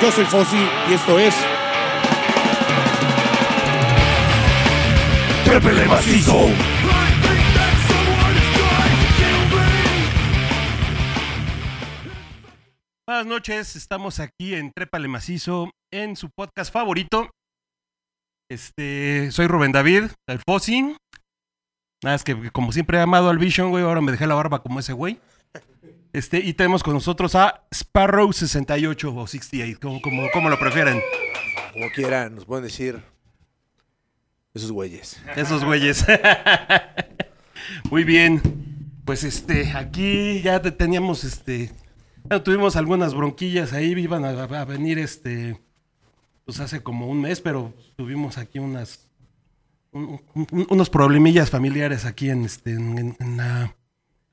Yo soy Fossi y esto es Trépele macizo. Buenas noches, estamos aquí en Trépale Macizo, en su podcast favorito. Este, soy Rubén David, el Fossi. Nada, es que como siempre he amado al Vision, güey, ahora me dejé la barba como ese güey. Este, y tenemos con nosotros a Sparrow 68 o 68, como, como, como lo prefieren. Como quieran, nos pueden decir esos güeyes. Esos güeyes. Muy bien. Pues este, aquí ya te- teníamos este. ya tuvimos algunas bronquillas ahí, iban a, a venir este. Pues hace como un mes, pero tuvimos aquí unas. Un- un- unos problemillas familiares aquí en este. En, en- en la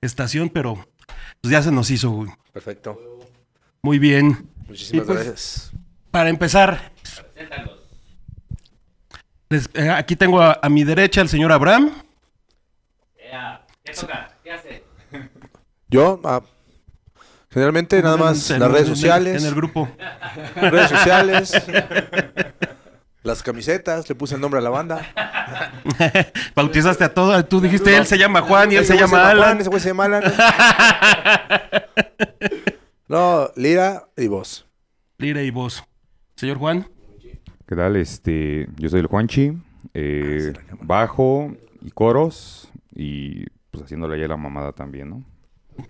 estación, pero pues ya se nos hizo, güey. Perfecto. Muy bien. Muchísimas pues- gracias. Para empezar. les- eh, aquí tengo a, a mi derecha al señor Abraham. ¿Qué toca? ¿Qué hace? Yo, ah, generalmente nada más En- las redes en el- sociales. En el grupo. Redes sociales. las camisetas, le puse el nombre a la banda. Bautizaste a todos. Tú dijiste, él se llama Juan y él se llama Alan. Juan, ese güey se llama Alan. no, Lira y vos. Lira y vos. Señor Juan. ¿Qué tal? Este, yo soy el Juanchi, eh, Ah, bajo y coros y pues haciéndole ahí la mamada también, ¿no?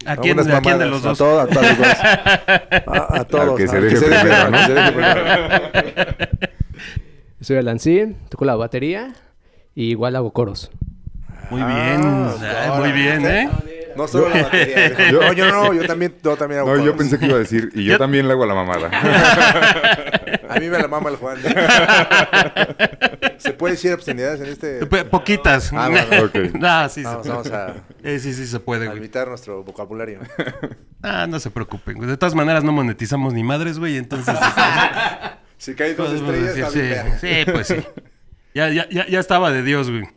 ¿A quién, Algunas a quién de los dos? A todos, a todos. A, a todos. que se al deje primero, ¿no? Soy Alancín, toco la batería y igual hago coros. Muy Ah, bien. Ay, ahora, muy bien. ¿eh? No solo la batería. Yo- No, yo no, yo también, yo también hago No, yo coros. pensé que iba a decir, y yo Yo- también le hago a la mamada. A mí me la mama el Juan. ¿Se puede decir obscenidades en este? Poquitas. Ah, bueno. Ok. Ah, sí, Vamos, se vamos puede. a, Eh, sí, sí se puede, a güey. limitar nuestro vocabulario. Ah, no se preocupen. güey. De todas maneras, no monetizamos ni madres, güey. Entonces, este, Si cae dos podemos estrellas, está bien sí, sí, pues sí. Ya, ya, ya, estaba de Dios, güey.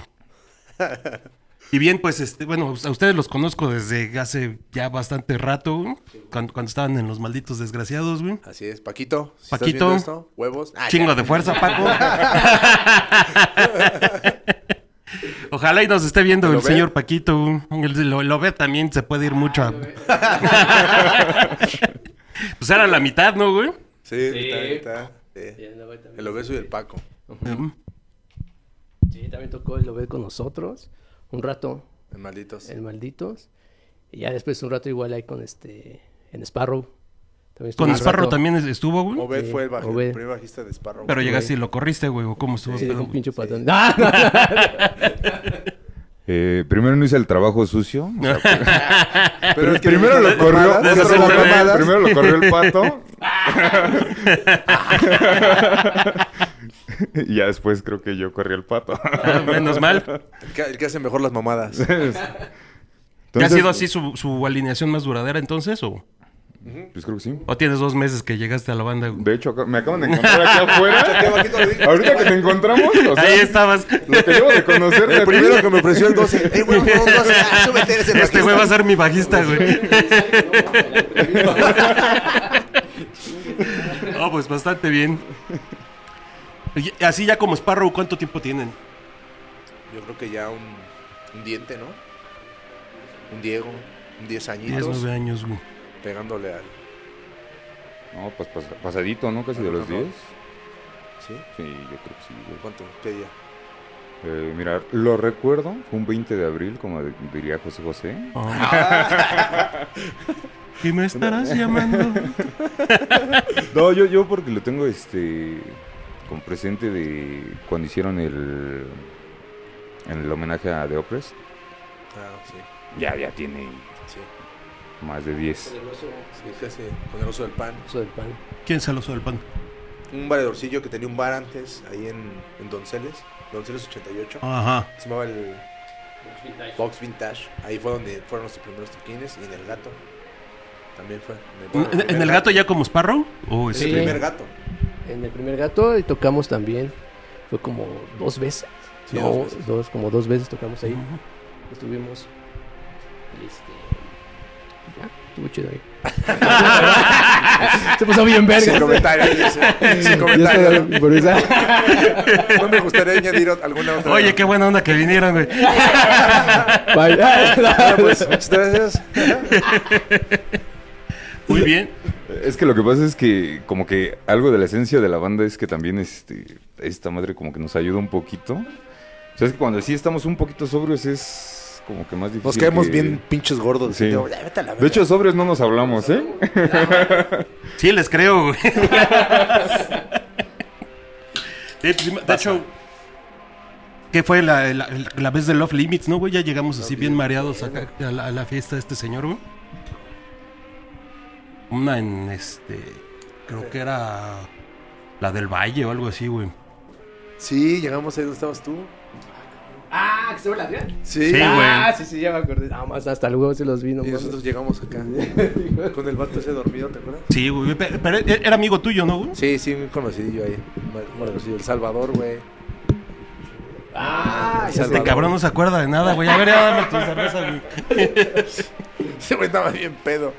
Y bien, pues, este, bueno, a ustedes los conozco desde hace ya bastante rato, güey, cuando, cuando estaban en los malditos desgraciados, güey. Así es, Paquito. Si Paquito. Estás esto, huevos. Ah, Chingo ya. de fuerza, Paco. Ojalá y nos esté viendo ¿Lo el ve? señor Paquito. güey. Lo, lo ve también, se puede ir mucho a... pues era la mitad, ¿no, güey? Sí, mitad, mitad. Sí. El obeso y el Paco. Sí, también tocó el Obed con nosotros. Un rato En malditos. en Malditos. Y ya después un rato igual ahí con este... En Sparrow. También Con Sparrow rato. también estuvo, güey. Obed Sí, fue el, baji- Obed. el primer bajista de Sparrow. Pero llegaste y lo corriste, güey, o cómo estuvo. Sí, el un pinche patón. ¡Ah! Eh, primero no hice el trabajo sucio. o sea, Pero es que primero lo corrió, mamadas, primero lo corrió el pato. y ya después creo que yo corrí el pato. Ah, menos mal. El que, el que hace mejor las mamadas. ¿Ya ha sido así su, su alineación más duradera entonces? ¿O, Pues creo que sí. o tienes dos meses que llegaste a la banda? güey? De hecho, acá- me acaban de encontrar aquí afuera. Ahorita que te encontramos, o sea, Ahí estabas. lo que llevo de conocerte a El primero que me ofreció el 12. ¡Ey, güey, güey, un 12! Ah, súbete, eres el Este güey va a ser mi bajista, güey. No, pues bastante bien. Así ya como Sparrow, ¿cuánto tiempo tienen? Yo creo que ya un, un diente, ¿no? Un Diego, un 10 añitos. 10, 9 años, güey. Pegándole al. No, pues pas- pasadito, ¿no? Casi de los 10. ¿Sí? Sí, yo creo que sí. güey. ¿Cuánto? ¿Qué día? Eh, mira, lo recuerdo, fue un 20 de abril, como diría José José. Ah. ¿Y me estarás llamando? No, yo, yo porque lo tengo este con presente de cuando hicieron el en el homenaje a The Oppressed. Ah, sí. Ya, ya tiene. Más de 10. Sí, casi. Con el oso del pan. Eso del pan. ¿Quién se lo usó el pan? Un valedorcillo que tenía un bar antes, ahí en, en Donceles. Donceles 88. Ajá. Se llamaba el Box Vintage. Ahí fue donde fueron nuestros primeros toquines. Y en el gato. También fue. En el, ¿En, en el gato ya como Sparrow? ¿O Es este- el primer gato. En el primer gato y tocamos también. Fue como dos veces. Sí, no, dos como dos veces tocamos ahí. Estuvimos. Estuvo chido ahí. Se puso bien verga. Sin comentarios. Sin comentarios. No me gustaría añadir alguna otra. Oye, qué buena onda que vinieron, güey. Bye. Bueno, pues, muchas gracias. Muy bien. Es que lo que pasa es que como que algo de la esencia de la banda es que también este esta madre como que nos ayuda un poquito. O sea, es que cuando sí estamos un poquito sobrios es como que más difícil. Nos caemos que- bien pinches gordos. Sí. Digo, "Ya, vete a la De verga". hecho, sobrios no nos hablamos, ¿eh? Sí, les creo, güey. De hecho, ¿qué fue la, la, la vez de Love Limits, no, güey? Ya llegamos así bien mareados acá a la, a la fiesta de este señor, güey. Una en este. Creo que era la del Valle o algo así, güey. Sí, llegamos ahí donde estabas tú. Ah, que se ve la tía. Sí. Sí, Ah, güey. sí, sí, ya me acordé. Nada más hasta luego se los vi, no Y nosotros llegamos acá. Con el vato ese dormido, ¿te acuerdas? Sí, güey. pe- Pero era amigo tuyo, ¿no, güey? Sí, sí, muy conocidillo ahí. Muy conocido. El Salvador, güey. Ah, ya Este cabrón no se acuerda de nada, güey. A ver, ya dame tu cerveza, güey. Ese güey estaba bien pedo.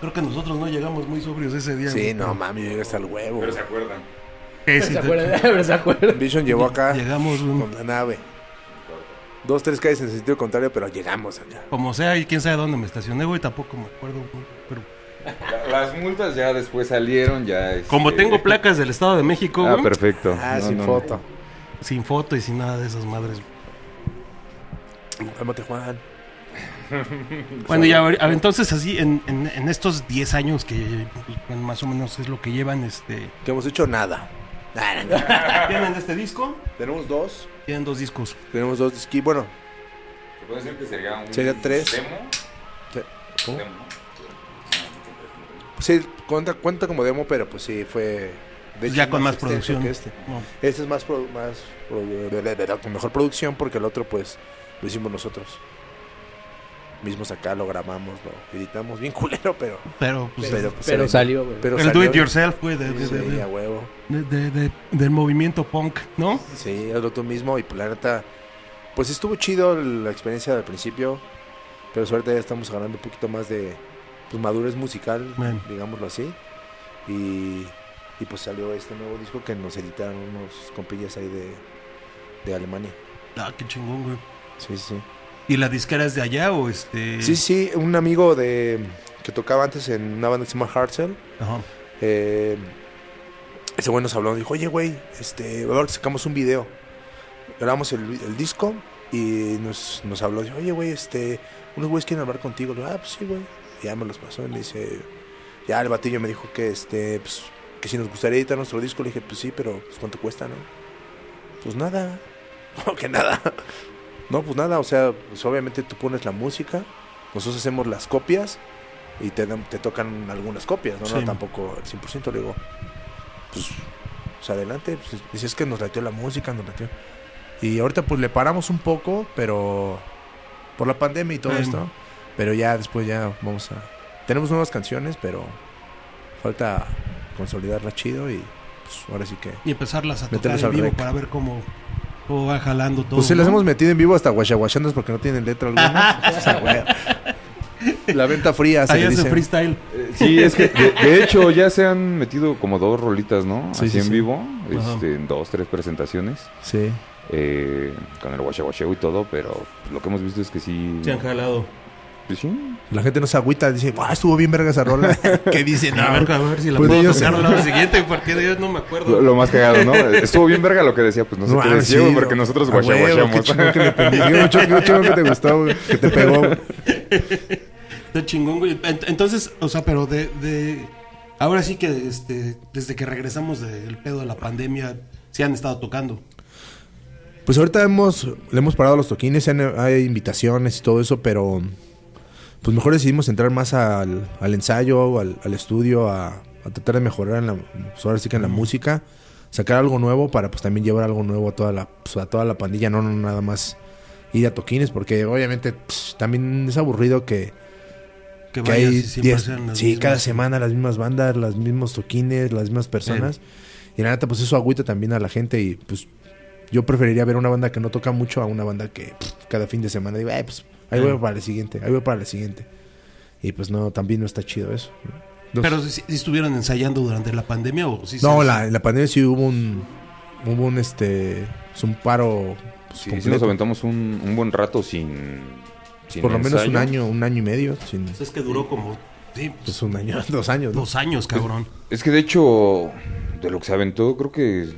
Creo que nosotros no llegamos muy sobrios ese día. Sí, güey. no mami, hasta el huevo. Pero se acuerdan. Se acuerdan, pero se acuerdan. Vision llegó acá Llegamos, güey. con la nave. Dos, tres calles en sentido contrario, pero llegamos acá. Como sea, y quién sabe dónde me estacioné, güey, tampoco me acuerdo, güey, pero... La- Las multas ya después salieron, ya este- Como tengo placas del Estado de México, Ah, güey, perfecto. Ah, No, sin no, foto. sin foto y sin nada de esas madres. Cálmate, Juan. Bueno, ya, entonces así, en, en- en estos 10 años que más o menos es lo que llevan, este... Que hemos hecho nada. ¿Tienen este disco? Tenemos dos. Tienen dos discos. Tenemos dos disquis. Bueno, Se puede decir que sería un Sería tres. demo. ¿cómo? Demo, ¿no? Sí, cuenta, cuenta como demo, pero pues sí, fue... de Pues hecho, ya con más producción. que este. No. Este es más, pro- más pro- con mejor producción porque el otro pues lo hicimos nosotros. Mismos acá lo grabamos, lo editamos bien culero, pero Pero, pues, pero, pues, Pero salió, güey. pero el salió do it yourself, güey, de, de- Sí, de- a huevo. de- de- de- del movimiento punk, ¿no? Sí, hazlo tú mismo y pues la neta, pues estuvo chido la experiencia del principio, pero suerte ya estamos ganando un poquito más de pues, madurez musical, digámoslo así. Y, y pues salió este nuevo disco que nos editaron unos compillas ahí de, de Alemania. Ah, qué chingón, güey. Sí, sí. ¿Y la disquera es de allá o este...? Sí, sí, un amigo de que tocaba antes en una banda que se llama Hartzell. Ajá. Eh, ese güey nos habló, dijo, oye, güey, este, ahora sacamos un video. Grabamos el, el disco y nos, nos habló, dijo, oye, güey, este, unos güeyes quieren hablar contigo. Le digo, ah, pues sí, güey. Y ya me los pasó y me dice, ya el batillo me dijo que, este, pues, que si nos gustaría editar nuestro disco. Le dije, pues sí, pero pues, ¿cuánto cuesta, no? Pues nada. Que nada. No, pues nada, o sea, pues obviamente tú pones la música, nosotros hacemos las copias y te, te tocan algunas copias, ¿no? Sí. No tampoco al 100%, le digo, pues, pues adelante, pues, dice, es que nos latió la música, nos latió. Y ahorita pues le paramos un poco, pero por la pandemia y todo esto, pero ya después ya vamos a... Tenemos nuevas canciones, pero falta consolidarla chido y pues ahora sí que... Y empezarlas a tocar en vivo rec. para ver cómo, cómo va jalando todo. Pues se las ¿no? hemos metido en vivo hasta guachaguachandas porque no tienen letra algunas. O sea, güey. La venta fría se Ahí le hace dice. freestyle. Eh, Sí, es que de, de hecho ya se han metido como dos rolitas, ¿no? Sí, Así sí, en sí. vivo, este, en dos, tres presentaciones, Sí. eh, con el guachaguacheo y todo, pero lo que hemos visto es que sí... Se han jalado. Pues sí, La gente no se agüita, dice, ¡ah, estuvo bien verga esa rola! ¿Qué dicen? a, ver, a ver si la Pues puedo ellos- tocar la siguiente, porque yo no me acuerdo. lo, lo más cagado, ¿no? Estuvo bien verga lo que decía, pues no sé No, qué ah, decía, sí, güey, porque no. nosotros qué chingón que le qué chingón que te gustó, güey, que te pegó. güey. Está chingón, güey. Ent- Entonces, o sea, pero de, de... Ahora sí que este, desde que regresamos del pedo de la pandemia, se han estado tocando. Pues ahorita hemos, le hemos parado los toquines, hay invitaciones y todo eso, pero pues mejor decidimos entrar más al, al ensayo, al, al estudio, a, a tratar de mejorar en la, pues ahora sí que en la música, sacar algo nuevo para pues también llevar algo nuevo a toda la, pues, a toda la pandilla, no, no nada más ir a toquines, porque obviamente pues, también es aburrido que, Que, que hay y siempre 10 sean las sí, mismas. cada semana las mismas bandas, los mismos toquines, las mismas personas. Y la neta, pues eso agüita también a la gente y pues yo preferiría ver una banda que no toca mucho a una banda que, pff, cada fin de semana. Digo, "Ay, pues ahí voy para el siguiente, ahí voy para el siguiente. Y pues no, también no está chido eso. Pero si, si estuvieron ensayando durante la pandemia o sí No, se- la, en la pandemia sí hubo un, hubo un, este, pues, un paro pues, Sí, sí nos aventamos un, un buen rato sin, sin Por lo menos un año, un año y medio, sin, Es que duró como sí, pues un año, dos años, ¿no? dos años, cabrón. Es que de hecho, de lo que se aventó, creo que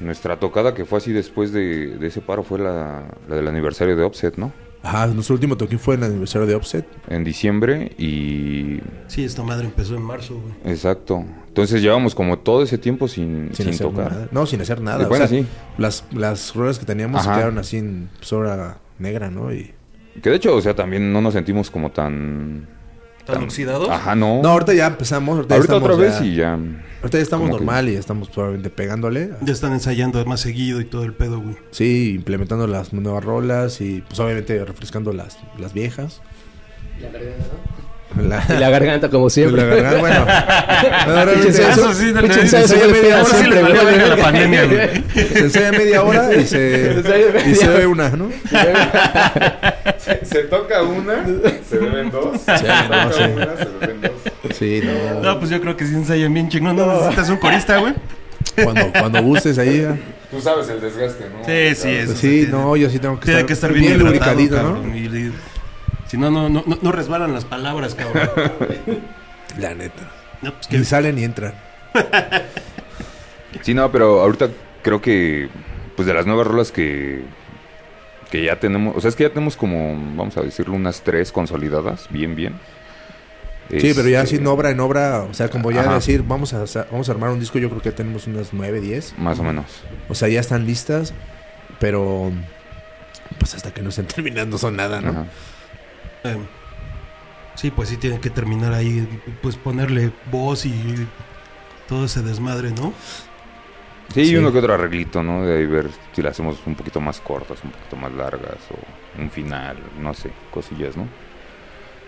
nuestra tocada que fue así después de, de ese paro fue la, la del aniversario de Offset, ¿no? Ajá, nuestro último toquín fue en el aniversario de Offset. En diciembre y... Sí, esta madre empezó en marzo, güey. Exacto. Entonces llevamos como todo ese tiempo sin, Sin, sin hacer tocar. nada. No, sin hacer nada. Y o bueno, sea, sí. Las, las ruedas que teníamos se quedaron así en hora negra, ¿no? Y... Que de hecho, o sea, también no nos sentimos como tan... ¿Tan oxidados? Ajá, no. No, ahorita ya empezamos. Ahorita, ya Ahorita estamos otra vez ya- y ya... Ahorita ya estamos como que- normal y ya estamos probablemente pegándole. Ya están ensayando más seguido y todo el pedo, güey. Sí, implementando las nuevas rolas y pues obviamente refrescando las, las viejas. La garganta, ¿no? La, Y la garganta, como siempre. la verdad, bueno. No, Pinche eso- sí, no, no, sí, se sí, vuelve media hora sí siempre, valió güey. la pandemia, güey. se ensaya media hora y se, y se ve una, ¿no? Se toca una, se beben dos. Se no, sí. una, se beben dos. Sí, no. No, pues yo creo que sí ensayan bien chingón. No necesitas un corista, güey. Cuando, cuando gustes ahí. ya. Tú sabes el desgaste, ¿no? Sí, sí, eso. Pues sí, tiene- no, yo sí tengo que Tiene estar, que estar bien, lubricadito, ¿no? cabrón, y le- Si no, no, no, no, no resbalan las palabras, cabrón. La neta. No, pues Ni que salen ni entran. Sí, no, pero ahorita creo que, pues de las nuevas rolas que, que ya tenemos, o sea, es que ya tenemos como, vamos a decirlo, unas tres consolidadas, bien, bien. Sí, pero ya Este, sin obra en obra, o sea, como ya Ajá. decir, vamos a, vamos a armar un disco, yo creo que ya tenemos unas 9, 10. Más o menos. O sea, ya están listas, pero pues hasta que no estén terminando son nada, ¿no? Eh, sí, pues sí tienen que terminar ahí, pues ponerle voz y todo ese desmadre, ¿no? Sí, Sí. y uno que otro arreglito, ¿no? De ahí ver si las hacemos un poquito más cortas, un poquito más largas, o un final, no sé, cosillas, ¿no?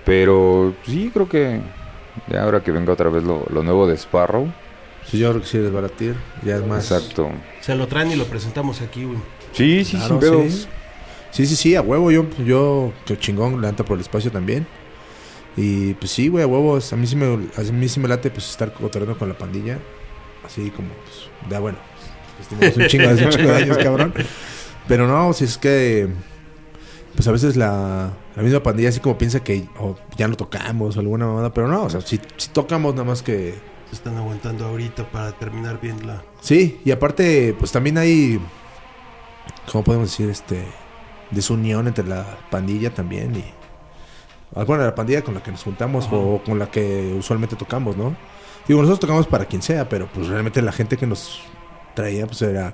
Pero sí, creo que ya ahora que venga otra vez lo, lo nuevo de Sparrow. Sí, yo creo que sí, desbaratir, ya es más... Exacto. Se lo traen y lo presentamos aquí, güey. Sí, sí, Claro, sin pedos. sí. Sí, sí, sí, a huevo, yo, yo, que chingón, levanta por el espacio también. Y pues sí, güey, a huevos, a mí sí me, a mí sí me late pues estar cotorreando con la pandilla. Así como, pues, ya bueno, pues, un chingo, hace un chingo de años, cabrón. Pero no, si es que, pues a veces la, la misma pandilla así como piensa que ya no tocamos o alguna mamada, pero no, o sea, si, tocamos nada más que... Se están aguantando ahorita para terminar bien la... Sí, y aparte, pues también hay, ¿cómo podemos decir? Este, desunión entre la pandilla también y... ah, Bueno, la pandilla con la que nos juntamos Ajá. o con la que usualmente tocamos, ¿no? Digo, nosotros tocamos para quien sea, pero pues realmente la gente que nos traía, pues era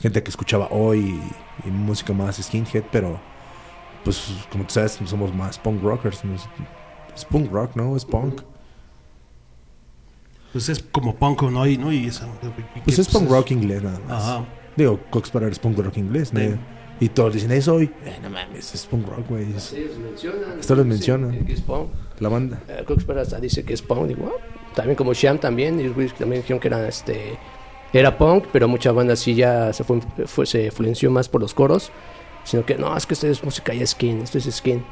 gente que escuchaba hoy y, y música más skinhead, pero pues como tú sabes, somos más punk rockers. ¿no? Es punk rock, ¿no? Es punk. Pues es como punk, ¿no? Y, ¿no? y esa, Pues que, es punk rock inglés nada más. Ajá. Digo, Cox para es punk rock inglés, ¿no? Sí. Y todos dicen eso hoy. Eh, no mames, es punk rock, güey. es Sí, los mencionan. Esto los Sí, mencionan. que es punk. la banda. Eh, Cox Para hasta dice que es punk. Digo, ah, también como Sham también. Ellos también dijeron que era, este, era punk, pero mucha banda sí ya se, fue, fue- se influenció más por los coros. Sino que no, es que esto es música ya skin, esto es skin.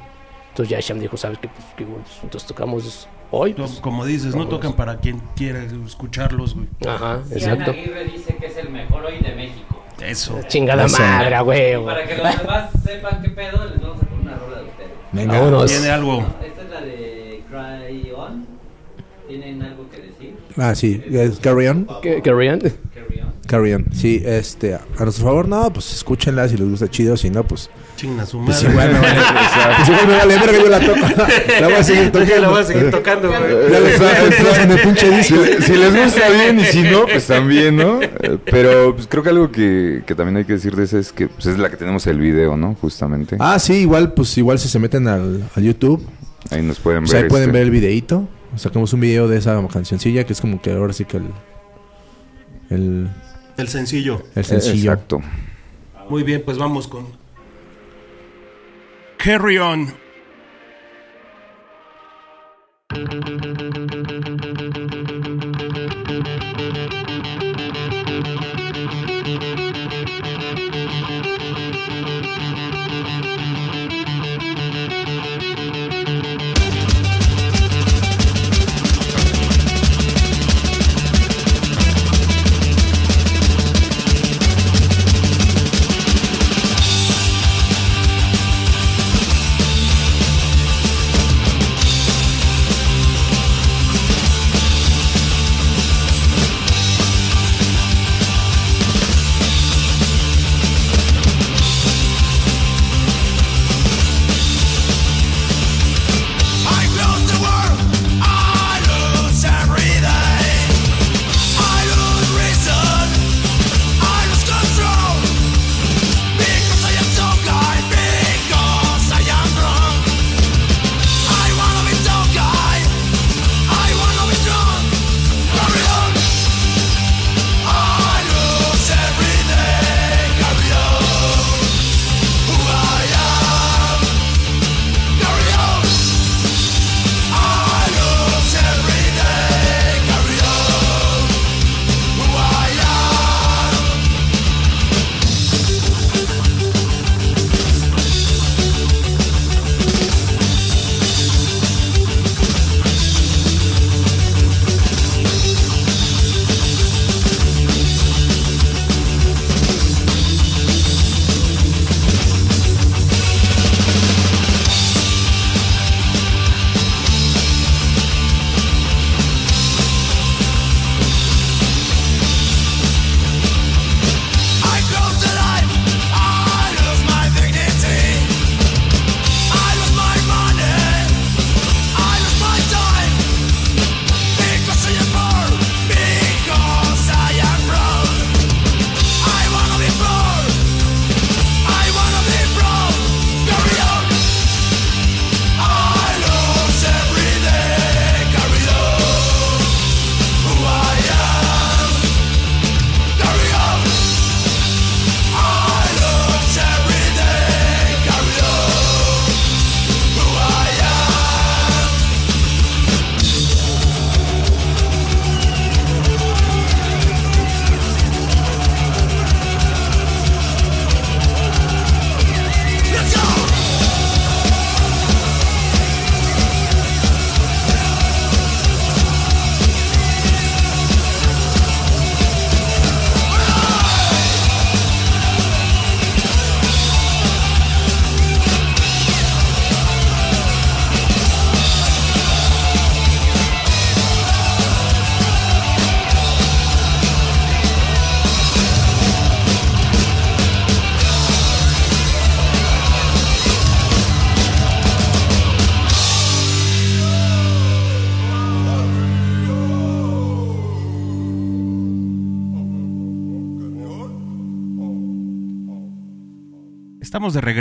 Entonces ya Sham dijo, ¿sabes qué? Pues, que, bueno, entonces tocamos hoy. Pues, Como dices, no tocan para quien quiera escucharlos, güey. Ajá, exacto. Aguirre dice que es el mejor hoy de México. Eso. Chingada Eso. madre, güey. Y para que los demás sepan qué pedo, les vamos a poner una rola de ustedes. Venga. Vámonos. Tiene algo. ¿No? Esta es la de Cry On. ¿Tienen algo que decir? Ah, sí. es Carry On. Carry On. Carry On. Sí, este, a nuestro favor, no, pues escúchenla si les gusta chido, si no, pues. Chinga su Pues madre. igual me vale. pues igual me vale verga, yo la toco. La voy a seguir tocando. La voy a seguir tocando, güey. Ya les el traje en el pinche Si, disco. si les gusta bien y si no, pues también, ¿no? Eh, Pero pues, creo que algo que, que también hay que decir de esa es que pues, es la que tenemos el video, ¿no? Justamente. Ah, sí, igual, pues igual si se meten al, al YouTube, Ahí nos pueden pues ver. ahí pueden este, ver el videíto. Sacamos un video de esa cancioncilla que es como que ahora sí que el. El, El sencillo. el sencillo. Exacto. Muy bien, pues vamos con. Carry on.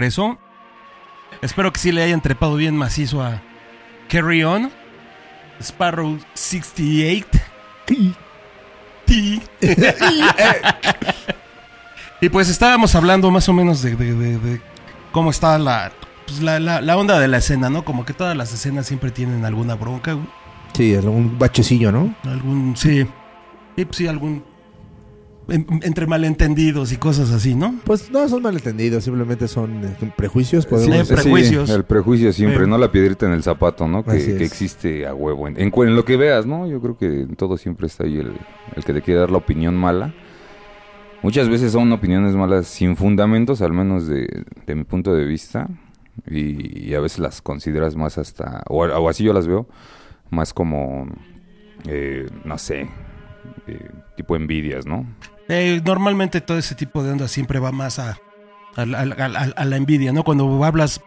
Regreso. Espero que sí le hayan trepado bien macizo a Carry On. Sparrow 68. Ti. y pues estábamos hablando más o menos de, de- de- de cómo está la, pues, la, la- la onda de la escena, ¿no? Como que todas las escenas siempre tienen alguna bronca, güey. Sí, un bachecillo, ¿no? Algún, sí. Sí, pues sí, algún... en- entre malentendidos y cosas así, ¿no? Pues no son malentendidos, simplemente son eh, prejuicios. Sí, Podemos Sí, prejuicios. el prejuicio siempre, Sí. ¿no? La piedrita en el zapato, ¿no? Que, es. que existe a huevo. En, en cu- en lo que veas, ¿no? Yo creo que en todo siempre está ahí el, el que te quiere dar la opinión mala. Muchas veces son opiniones malas sin fundamentos, al menos de, de mi punto de vista. Y, y a veces las consideras más hasta, o, o así yo las veo, más como, eh, no sé, eh, tipo envidias, ¿no? Eh, normalmente todo ese tipo de onda siempre va más a, a, la- envidia, ¿no? Cuando hablas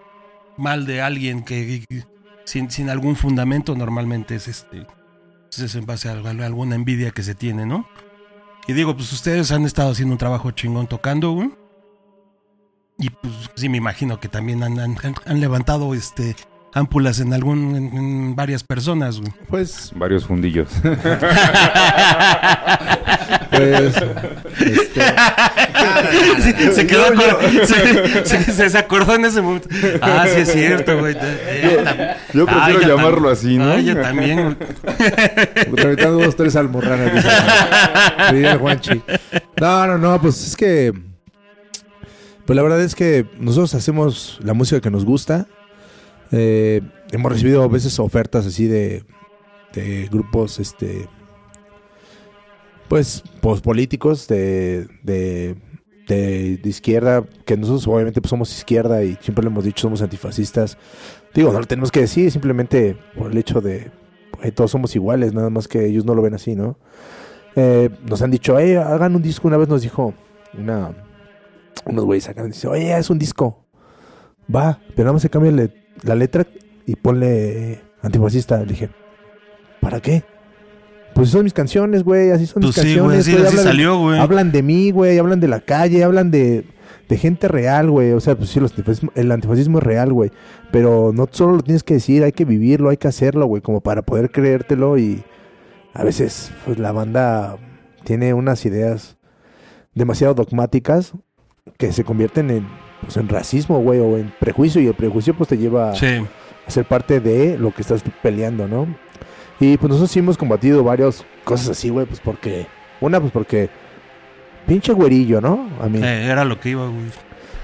mal de alguien que, sin, sin algún fundamento, normalmente es este es en base a, alguna envidia que se tiene, ¿no? Y digo, pues ustedes han estado haciendo un trabajo chingón tocando. Y pues sí me imagino que también han- han levantado este ámpulas en algún en, en varias personas, güey. Pues, Varios fundillos. pues, este, Sí, se quedó con- se, se- se- se acordó en ese momento. Ah, sí es cierto, güey. Tam- yo prefiero Ah, yo llamarlo así, ¿no? Ah, yo también. reventando dos, tres almorranas. dice, Juanchi. No, no, no, pues es que. Pues la verdad es que nosotros hacemos la música que nos gusta. Eh, hemos recibido a veces ofertas así de, de grupos, este. Pues, pues políticos de, de, de, izquierda, que nosotros obviamente pues, somos izquierda y siempre lo hemos dicho, somos antifascistas. Digo, no lo tenemos que decir, simplemente por el hecho de, güey, todos somos iguales, nada más que ellos no lo ven así, ¿no? Eh, nos han dicho, eh, hagan un disco. Una vez nos dijo una, unos güeyes acá, dice, oye, es un disco. Va, pero nada más se cambia le- la letra y ponle antifascista. Le dije, ¿para qué? Pues son mis canciones, güey, así son Pues mis sí, canciones. güey, sí, güey, así hablan- salió, güey. Hablan de mí, güey, hablan de la calle, hablan de, de gente real, güey. O sea, pues sí, los antifascismo- el antifascismo es real, güey. Pero no solo lo tienes que decir, hay que vivirlo, hay que hacerlo, güey, como para poder creértelo. Y a veces, pues la banda tiene unas ideas demasiado dogmáticas que se convierten en, pues, en racismo, güey, o en prejuicio. Y el prejuicio, pues te lleva Sí. a ser parte de lo que estás peleando, ¿no? Y pues nosotros sí hemos combatido varias cosas así, güey, pues porque... Una, pues porque... Pinche güerillo, ¿no? A mí. Eh, era lo que iba, güey.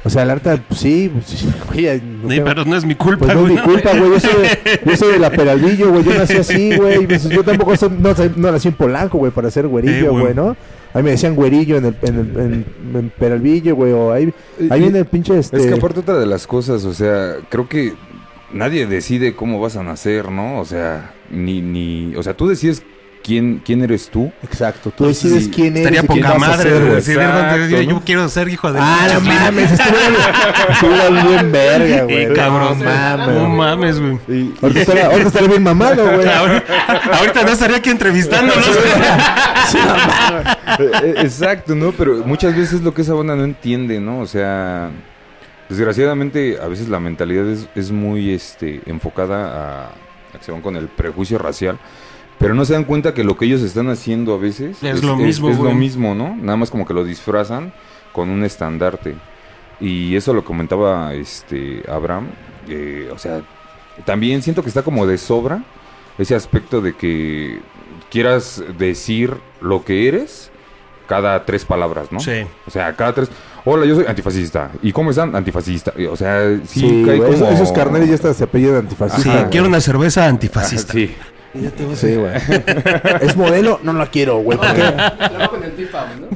O sea, la neta, pues sí, pues, güey, no Sí, pero no es mi culpa, pues no es mi culpa, güey. Yo soy, yo soy de la Peralvillo, güey. Yo nací así, güey. Pues, yo tampoco soy, no, no nací en Polanco, güey, para ser Eh, güerillo, güey. güey, ¿no? A mí me decían güerillo en, el, en, el- en- en Peralvillo, güey. O ahí, ahí viene el pinche este. Es que aparte otra de las cosas, o sea, creo que nadie decide cómo vas a nacer, ¿no? O sea, ni, ni, o sea, tú decides quién, quién eres tú. Exacto. Tú decides Sí, quién eres. Estaría y quién poca vas a madre, yo, quiero ser hijo de Ah, no mames, estuviera bien verga, güey. Cabrón. No mames. No mames, güey. Ahorita estaría, ahorita estaría bien mamado, güey. Ahorita no estaría aquí entrevistándolos. Eh, eh, Exacto, ¿no? Pero muchas veces lo que esa banda no entiende, ¿no? O sea, desgraciadamente a veces la mentalidad es, es muy este, enfocada a, a que se van con el prejuicio racial. Pero no se dan cuenta que lo que ellos están haciendo a veces Es lo mismo, es lo güey. mismo, ¿no? Nada más como que lo disfrazan con un estandarte. Y eso lo comentaba este Abraham. eh, o sea, también siento que está como de sobra ese aspecto de que quieras decir lo que eres cada tres palabras, ¿no? Sí. O sea, cada tres. Hola, yo soy antifascista. ¿Y cómo están? Antifascista. Y, O sea, sí, Sí, cae como. esos, carneles ya hasta se apellidan Sí, antifascista. quiero una cerveza antifascista. sí. Sí, güey. ¿Es modelo? No la quiero, güey. ¿Por qué? Trabajo en Antifa, ¿no?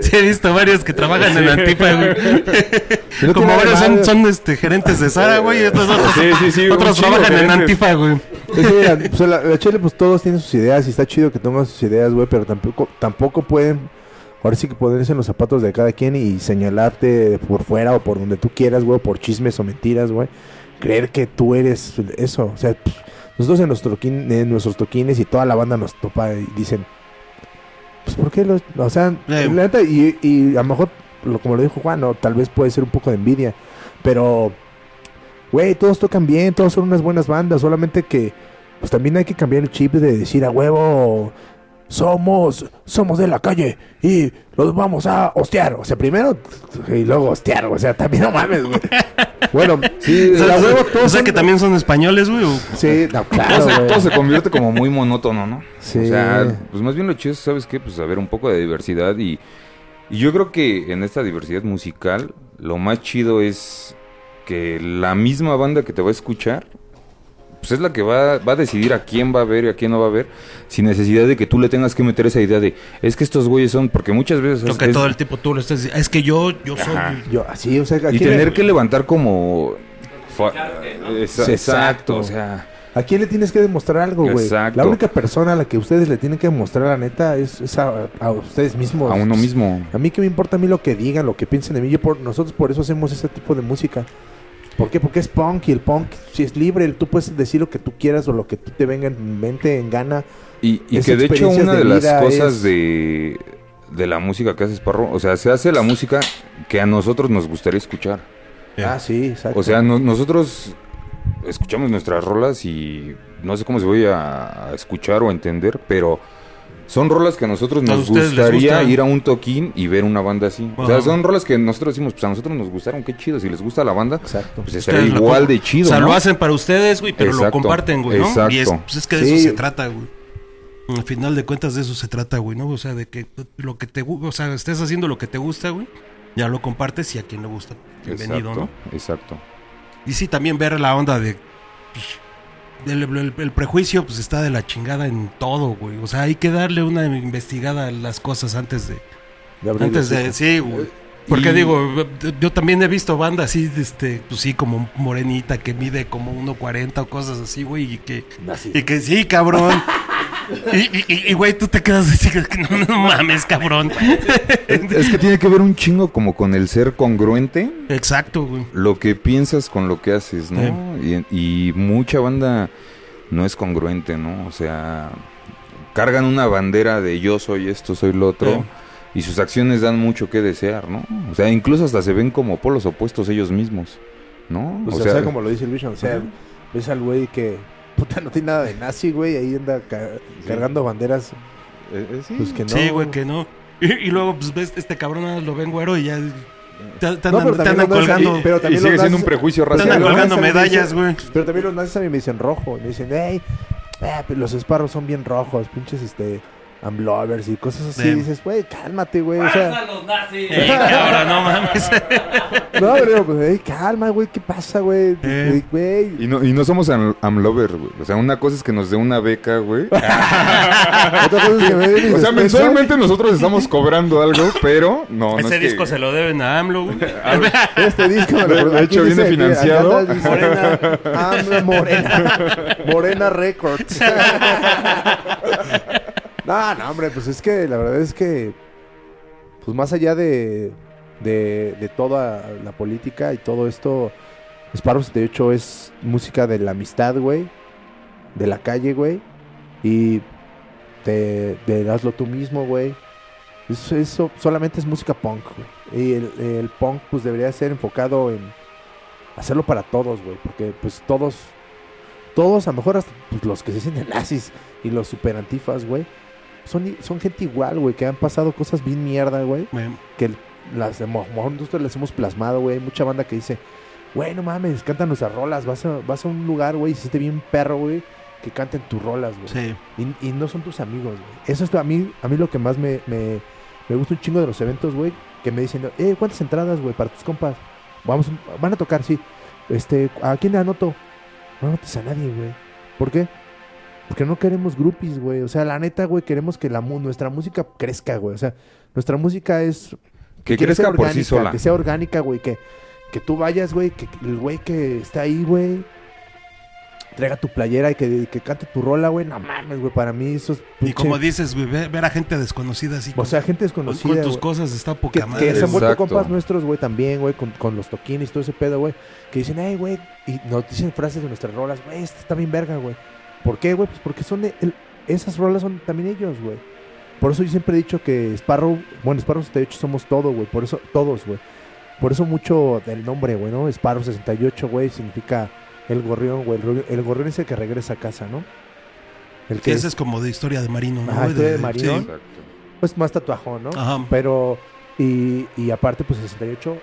Sí, he visto varios que trabajan en Antifa, güey. Como varios son, son, este, gerentes de Sara, güey. Y estos otros, Sí, sí, sí, un otros trabajan en gerentes. Antifa, güey. Es que, mira, pues, la, la chile, pues todos tienen sus ideas y está chido que tengan sus ideas, güey, pero tampoco, tampoco pueden, ahora sí que ponerse en los zapatos de cada quien y señalarte por fuera o por donde tú quieras, güey, por chismes o mentiras, güey. Creer que tú eres eso, o sea, nosotros en, nuestro toquín- en nuestros toquines y toda la banda nos topa y dicen, pues, ¿por qué los, o sea, Eh. la neta, y, y a lo mejor lo, como lo dijo Juan, o tal vez puede ser un poco de envidia. Pero, güey, todos tocan bien, todos son unas buenas bandas. Solamente que, pues también hay que cambiar el chip de decir a huevo. Somos, somos de la calle y los vamos a hostear. O sea, primero y luego hostear. O sea, también no mames, güey. Bueno, sí, O sea, a huevo o todos sea son- que también son españoles, güey. o- Sí, no, claro, güey. todo se convierte como muy monótono, ¿no? Sí. O sea, pues más bien lo chido es, ¿sabes qué? Pues haber un poco de diversidad y, y yo creo que en esta diversidad musical lo más chido es que la misma banda que te va a escuchar, pues es la que va, va a decidir a quién va a ver y a quién no va a ver, sin necesidad de que tú le tengas que meter esa idea de, es que estos güeyes son, porque muchas veces... Lo es- que es- todo el tiempo tú lo estás diciendo. Es que yo, yo soy. Yo, así, o sea, ¿a y tener le, que levantar como... fa- Esa- Sí, exacto, exacto. o sea... ¿a quién le tienes que demostrar algo, güey? Exacto. La única persona a la que ustedes le tienen que demostrar, la neta, es, es a, a ustedes mismos. A uno mismo. A mí que me importa a mí lo que digan, lo que piensen de mí. Yo por, nosotros por eso hacemos ese tipo de música. ¿Por qué? Porque es punk y el punk, si es libre, tú puedes decir lo que tú quieras o lo que tú te venga en mente, en gana. Y, que de hecho una de de, las cosas es- de, de la música que haces, Parro, o sea, se hace la música que a nosotros nos gustaría escuchar. Ah, sí, exacto. O sea, no- nosotros escuchamos nuestras rolas y no sé cómo se voy a, a escuchar o a entender, pero son rolas que a nosotros ¿A nos gustaría gusta? ir a un toquín y ver una banda así. O sea, son rolas que nosotros decimos, pues a nosotros nos gustaron, qué chido, si les gusta la banda, Exacto. pues estaría Ustedes lo igual de chido, O sea, ¿no? lo hacen para ustedes, güey, pero lo comparten, güey, ¿no? exacto. Y es, pues es que de Sí. eso se trata, güey. Al final de cuentas de eso se trata, güey, ¿no? O sea, de que lo que te gusta, o sea, estés haciendo lo que te gusta, güey, ya lo compartes y a quien le gusta, bienvenido, exacto, ¿no? exacto. Y sí, también ver la onda de... el, el- el prejuicio, pues está de la chingada en todo, güey. O sea, hay que darle una investigada a las cosas antes de... De abrir Antes de... Sí, güey. Porque digo, yo también he visto bandas así, este, pues sí, como morenita que mide como 1.40 o cosas así, güey, y que, y que sí, cabrón. y, y- y, y, güey, tú te quedas así, que no, no mames, cabrón. Es que tiene que ver un chingo como con el ser congruente, Exacto, güey. lo que piensas con lo que haces, ¿no? Y, y mucha banda no es congruente, ¿no? O sea, cargan una bandera de yo soy esto, soy lo otro, Sí. y sus acciones dan mucho que desear, ¿no? O sea, incluso hasta se ven como polos opuestos ellos mismos, ¿no? Pues, o, sea, como lo dice el Vision, o sea, ves al güey que puta no tiene nada de nazi, güey, ahí anda ca- cargando banderas, eh, eh, sí. pues que no. Sí, güey, que no. Y, y luego, pues ves, este cabrón nada más lo ven güero y ya te, te No, andan, pero te andan colgando. pero y también sigue siendo un prejuicio Te o sea, andan racial. colgando me medallas, güey. Pero también los nazis a mí me dicen rojo, me dicen, hey, eh, pues los esparros son bien rojos, pinches, este, amlovers y cosas así. Sí. Dices, güey, cálmate, güey, o sea, ¡Fuerza los nazis! Ey, cabrón, no mames. no, pero, pues, hey, calma, güey, ¿qué pasa, güey? Eh. Güey, Y no, y no somos am- amlover, güey. O sea, una cosa es que nos dé una beca, güey. otra cosa es que me mi O sea, mensualmente nosotros estamos cobrando algo, pero no, no Ese es que- disco se lo deben a AMLO, güey. Este disco me lo De hecho, viene financiado. acá atrás dice, Morena, ah, Morena, Morena Records. No, no, hombre, pues es que la verdad es que, pues más allá de, de, de toda la política y todo esto, de hecho es música de la amistad, güey, de la calle, güey, y de, de hazlo tú mismo, güey. Eso, eso solamente es música punk, güey. Y el, el punk, pues debería ser enfocado en hacerlo para todos, güey. Porque, pues todos, todos, a lo mejor hasta pues, los que se sienten nazis y los super antifas, güey, son, son gente igual, güey, que han pasado cosas bien mierda, güey. Que las mejor nosotros las hemos plasmado, güey. Mucha banda que dice, güey, no mames, cantan nuestras rolas. Vas a, vas a un lugar, güey, y siente bien perro, güey, que canten tus rolas, güey. Sí. Y, y no son tus amigos, güey. Eso es a mí, a mí lo que más me, me, me gusta un chingo de los eventos, güey. Que me dicen, eh, ¿cuántas entradas, güey, para tus compas? Vamos, van a tocar, sí. Este, ¿a quién le anoto? No anotes a nadie, güey. ¿Por qué? Porque no queremos groupies, güey. O sea, la neta, güey, queremos que la mu- nuestra música crezca, güey. O sea, nuestra música es... Que quiere crezca por sí orgánica, sola. Que sea orgánica, güey. Que, que tú vayas, güey. Que el güey que está ahí, güey. Traiga tu playera y que, que cante tu rola, güey. No mames, güey. Para mí eso es... Y como dices, güey, ver, ver a gente desconocida así O sea, gente con, desconocida. con tus güey. cosas está que, poca que madre. se han vuelto compas nuestros, güey, también, güey, con, con los toquines y todo ese pedo, güey. Que dicen, hey, güey, y nos dicen frases de nuestras rolas, güey, esta está bien verga, güey. ¿Por qué, güey? Pues porque son de- el- esas rolas son también ellos, güey. Por eso yo siempre he dicho que Sparrow, bueno, Sparrow 68 somos todo, güey. Por eso, todos, güey. Por eso mucho del nombre, güey, ¿no? Sparrow 68, güey, significa el gorrión, güey. El, gorrión es el que regresa a casa, ¿no? El Que ese es como de historia de marino, ¿no? Ajá, historia de marino. sí. Pues más tatuajón, ¿no? Ajá. Pero, y, y aparte, pues 68,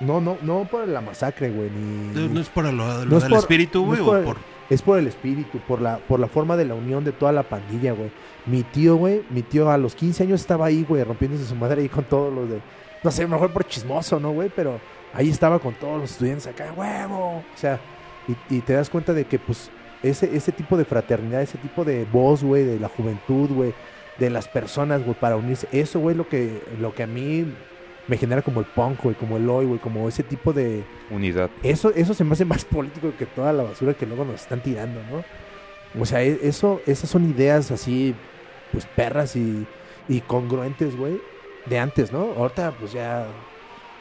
no, no, no por la masacre, güey, ni... No, no es por lo, lo No es del por- espíritu, no güey, es o por- por... Es por el espíritu, por la, por la forma de la unión de toda la pandilla, güey. Mi tío, güey, mi tío a los 15 años estaba ahí, güey, rompiéndose su madre ahí con todos los de... No sé, mejor por chismoso, ¿no, güey? Pero ahí estaba con todos los estudiantes acá, huevo. O sea, y, y te das cuenta de que, pues, ese, ese tipo de fraternidad, ese tipo de voz, güey, de la juventud, güey, de las personas, güey, para unirse. Eso, güey, lo que, lo que a mí me genera como el punk, güey, como el hoy, güey, como ese tipo de... Unidad. Eso, eso se me hace más político que toda la basura que luego nos están tirando, ¿no? O sea, e- eso, esas son ideas así, pues perras y, y congruentes, güey, de antes, ¿no? Ahorita, pues ya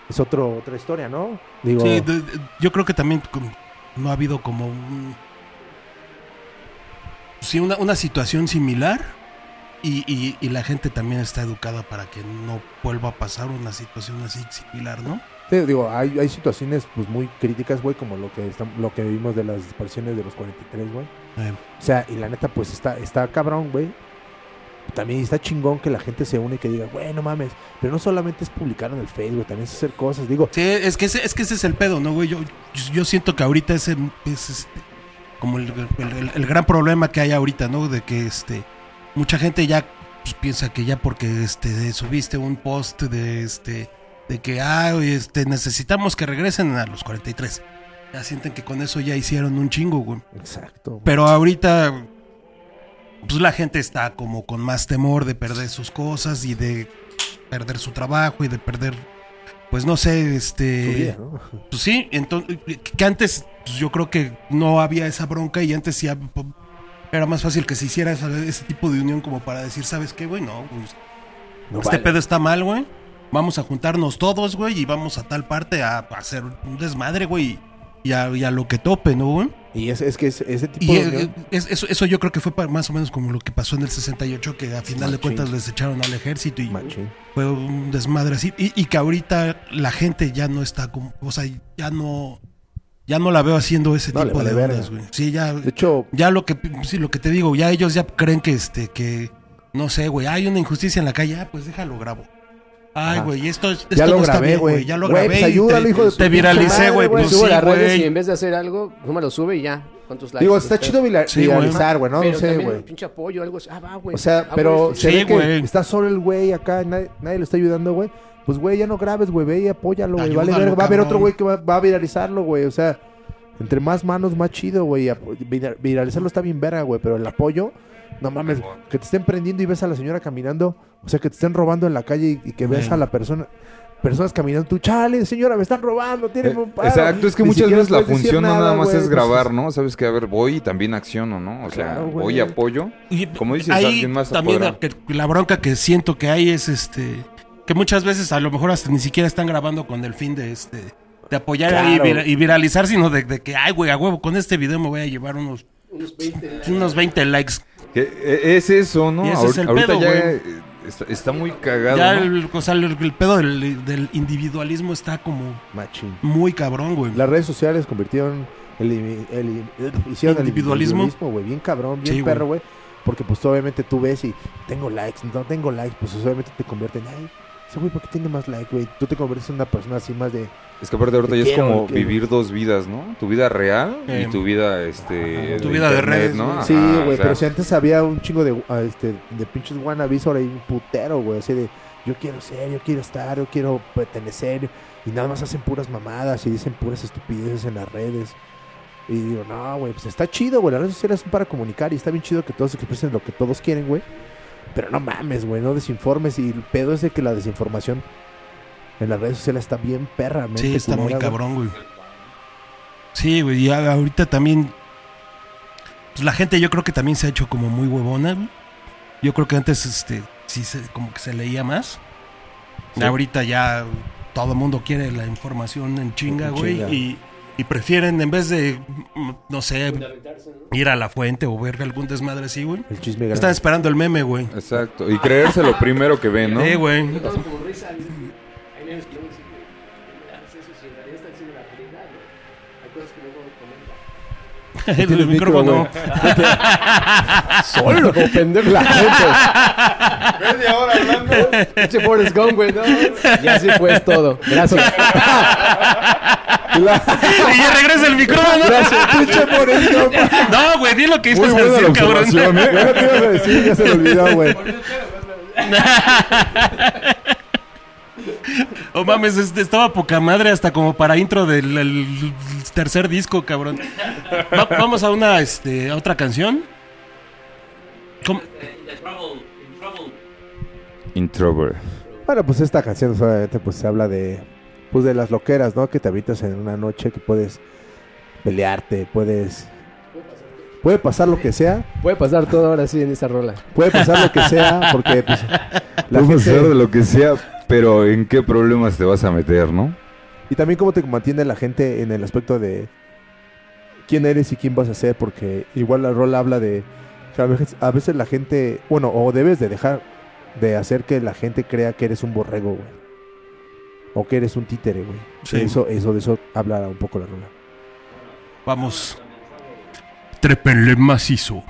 es otro, otra historia, ¿no? Digo, Sí, de- de- yo creo que también no ha habido como un... Sí, una, una situación similar y, y- y la gente también está educada para que no vuelva a pasar una situación así similar, ¿no? te digo, hay, hay situaciones pues muy críticas, güey, como lo que estam- lo que vimos de las desapariciones de los 43, güey. Eh, O sea, y la neta, pues está, está cabrón, güey. También está chingón que la gente se une y que diga, güey, no mames. Pero no solamente es publicar en el Facebook, también es hacer cosas. Digo, Sí, es que ese, es que ese es el pedo, ¿no, güey? Yo, yo, yo siento que ahorita ese es este, como el, el- el- el gran problema que hay ahorita, ¿no? De que este mucha gente ya pues, piensa que ya porque este subiste un post de este de que ah, este necesitamos que regresen a los 43. Ya sienten que con eso ya hicieron un chingo, güey. exacto. güey. Pero ahorita, pues la gente está como con más temor de perder sus cosas y de perder su trabajo y de perder, pues no sé, este... Vida, ¿no? Pues sí, entonces, que antes pues, yo creo que no había esa bronca y antes sí hab- era más fácil que se hiciera esa- ese tipo de unión como para decir, ¿sabes qué, güey? No, pues, No este vale. pedo está mal, güey. Vamos a juntarnos todos, güey, y vamos a tal parte a, a hacer un desmadre, güey, y a, y a lo que tope, ¿no, güey? Y es, es que es- ese tipo Y de es- eso, eso yo creo que fue más o menos como lo que pasó en el 68, que a final de cuentas les echaron al ejército y Machín. fue un desmadre así. Y, y que ahorita la gente ya no está como, o sea, ya no, ya no la veo haciendo ese No, tipo vale de ondas, güey. Sí, ya, De hecho, ya lo que, sí, lo que te digo, ya ellos ya creen que este, que, no sé, güey, hay una injusticia en la calle, ah, pues déjalo grabo. Ay, güey, esto, esto Ya lo no está grabé, bien, güey. güey. Ya lo Güey, grabé. pues ayúdalo, te, hijo de te viralicé, güey. güey. Pues Sube sí, redes y güey. en vez de hacer algo, no lo sube y ya. ¿Cuántos likes? digo, está Pues, chido vira- Sí, güey. viralizar, güey, ¿no? Pero No sé, güey. pinche apoyo, algo así. Ah, va, güey. O sea, Ah, pero güey, se Sí, ve que güey. está solo el güey acá, nadie, nadie le está ayudando, güey. Pues, güey, ya no grabes, güey, ve y apóyalo, güey. Vale. Va a haber otro güey que va, va a viralizarlo, güey. O sea, entre más manos, más chido, güey. Viralizarlo está bien verga, güey. Pero el apoyo, no mames, que te estén prendiendo y ves a la señora caminando. O sea, que te estén robando en la calle y, y que ves Güey. a la persona. Personas caminando, tú, chale, señora, me están robando, tienen Eh, un paro. Exacto, es que Ni muchas veces la función no nada más es pues, grabar, ¿no? Sabes que, a ver, voy y también acciono, ¿no? O sea, voy y apoyo. Y Como dices, ahí alguien más también la, que- la bronca que siento que hay es este que muchas veces a lo mejor hasta ni siquiera están grabando con el fin de este de apoyar Claro. y, vira- y viralizar, sino de, de que ay güey, a huevo, con este video me voy a llevar unos Unos 20 likes. unos 20 likes. Que, eh, es eso, ¿no? Y ese Ahor- es el ahorita pedo, ya güey. está, está muy cagado. Ya ¿no? el, o sea, el, el pedo del, del individualismo está como Machín. muy cabrón, güey. Las redes sociales convirtieron el, el- el- hicieron el Individualismo. güey, bien cabrón, bien Sí, perro, güey. Porque pues obviamente tú ves y tengo likes, no tengo likes, pues obviamente te convierte en, ay, ese güey, ¿por qué tiene más likes, güey? Tú te conviertes en una persona así más de, Es que aparte ahorita ya es quiero, como quiero. vivir dos vidas, ¿no? Tu vida real Eh. y tu vida, este... Ajá. Tu vida de redes, ¿no? Ajá, sí, o güey, sea, pero si antes había un chingo de, ah, este, de pinches wannabes, ahora hay un putero, güey, así de, yo quiero ser, yo quiero estar, yo quiero pertenecer, y nada más hacen puras mamadas y dicen puras estupideces en las redes. Y digo, no, güey, pues está chido, güey, las redes sociales son para comunicar y está bien chido que todos expresen lo que todos quieren, güey. Pero no mames, güey, no desinformes y el pedo es de que la desinformación en las redes sociales está bien perra, Sí, está muy cabrón, güey. Sí, güey, y ahorita también. Pues la gente yo creo que también se ha hecho como muy huevona, güey. Yo creo que antes, este, sí, se, como que se leía más. Sí. Ahorita ya todo el mundo quiere la información en chinga, En güey. chinga. Y, y prefieren en vez de, no sé, ir a la fuente o ver algún desmadre así, güey. El chisme grande. Están esperando el meme, güey. Exacto. Y creerse lo primero que ven, ¿no? Eh, güey. El, Tienes micro, micrófono. Solo, como pendejo la gente. Media hora hablando. Pinche Forrest Gump, güey, no. Ya sí fue es todo. Gracias. y ya regresa el micrófono. Gracias, pinche Moreno. No, güey, di lo que la decir, cabrón. ¿eh? Ya no te ibas a decir, ya se me olvidó, güey. Oh mames, este, estaba poca madre hasta como para intro del el tercer disco, cabrón. Va- vamos a una, este, a otra canción. ¿Cómo? In the trouble, in trouble. Introvert. Bueno, pues esta canción solamente pues se habla de pues de las loqueras, ¿no? Que te habitas en una noche que puedes pelearte, puedes puede pasar lo que sea, Puede pasar todo ahora sí en esta rola. puede pasar lo que sea porque pues la Puedes hacer de lo que sea, pero ¿en qué problemas te vas a meter, no? y también cómo te mantiene la gente en el aspecto de quién eres y quién vas a ser porque igual la rola habla de que a veces, a veces la gente, bueno, o debes de dejar de hacer que la gente crea que eres un borrego, güey. O que eres un títere, güey. Sí. Eso, eso, de eso habla un poco la rola. Vamos. Trépenle macizo.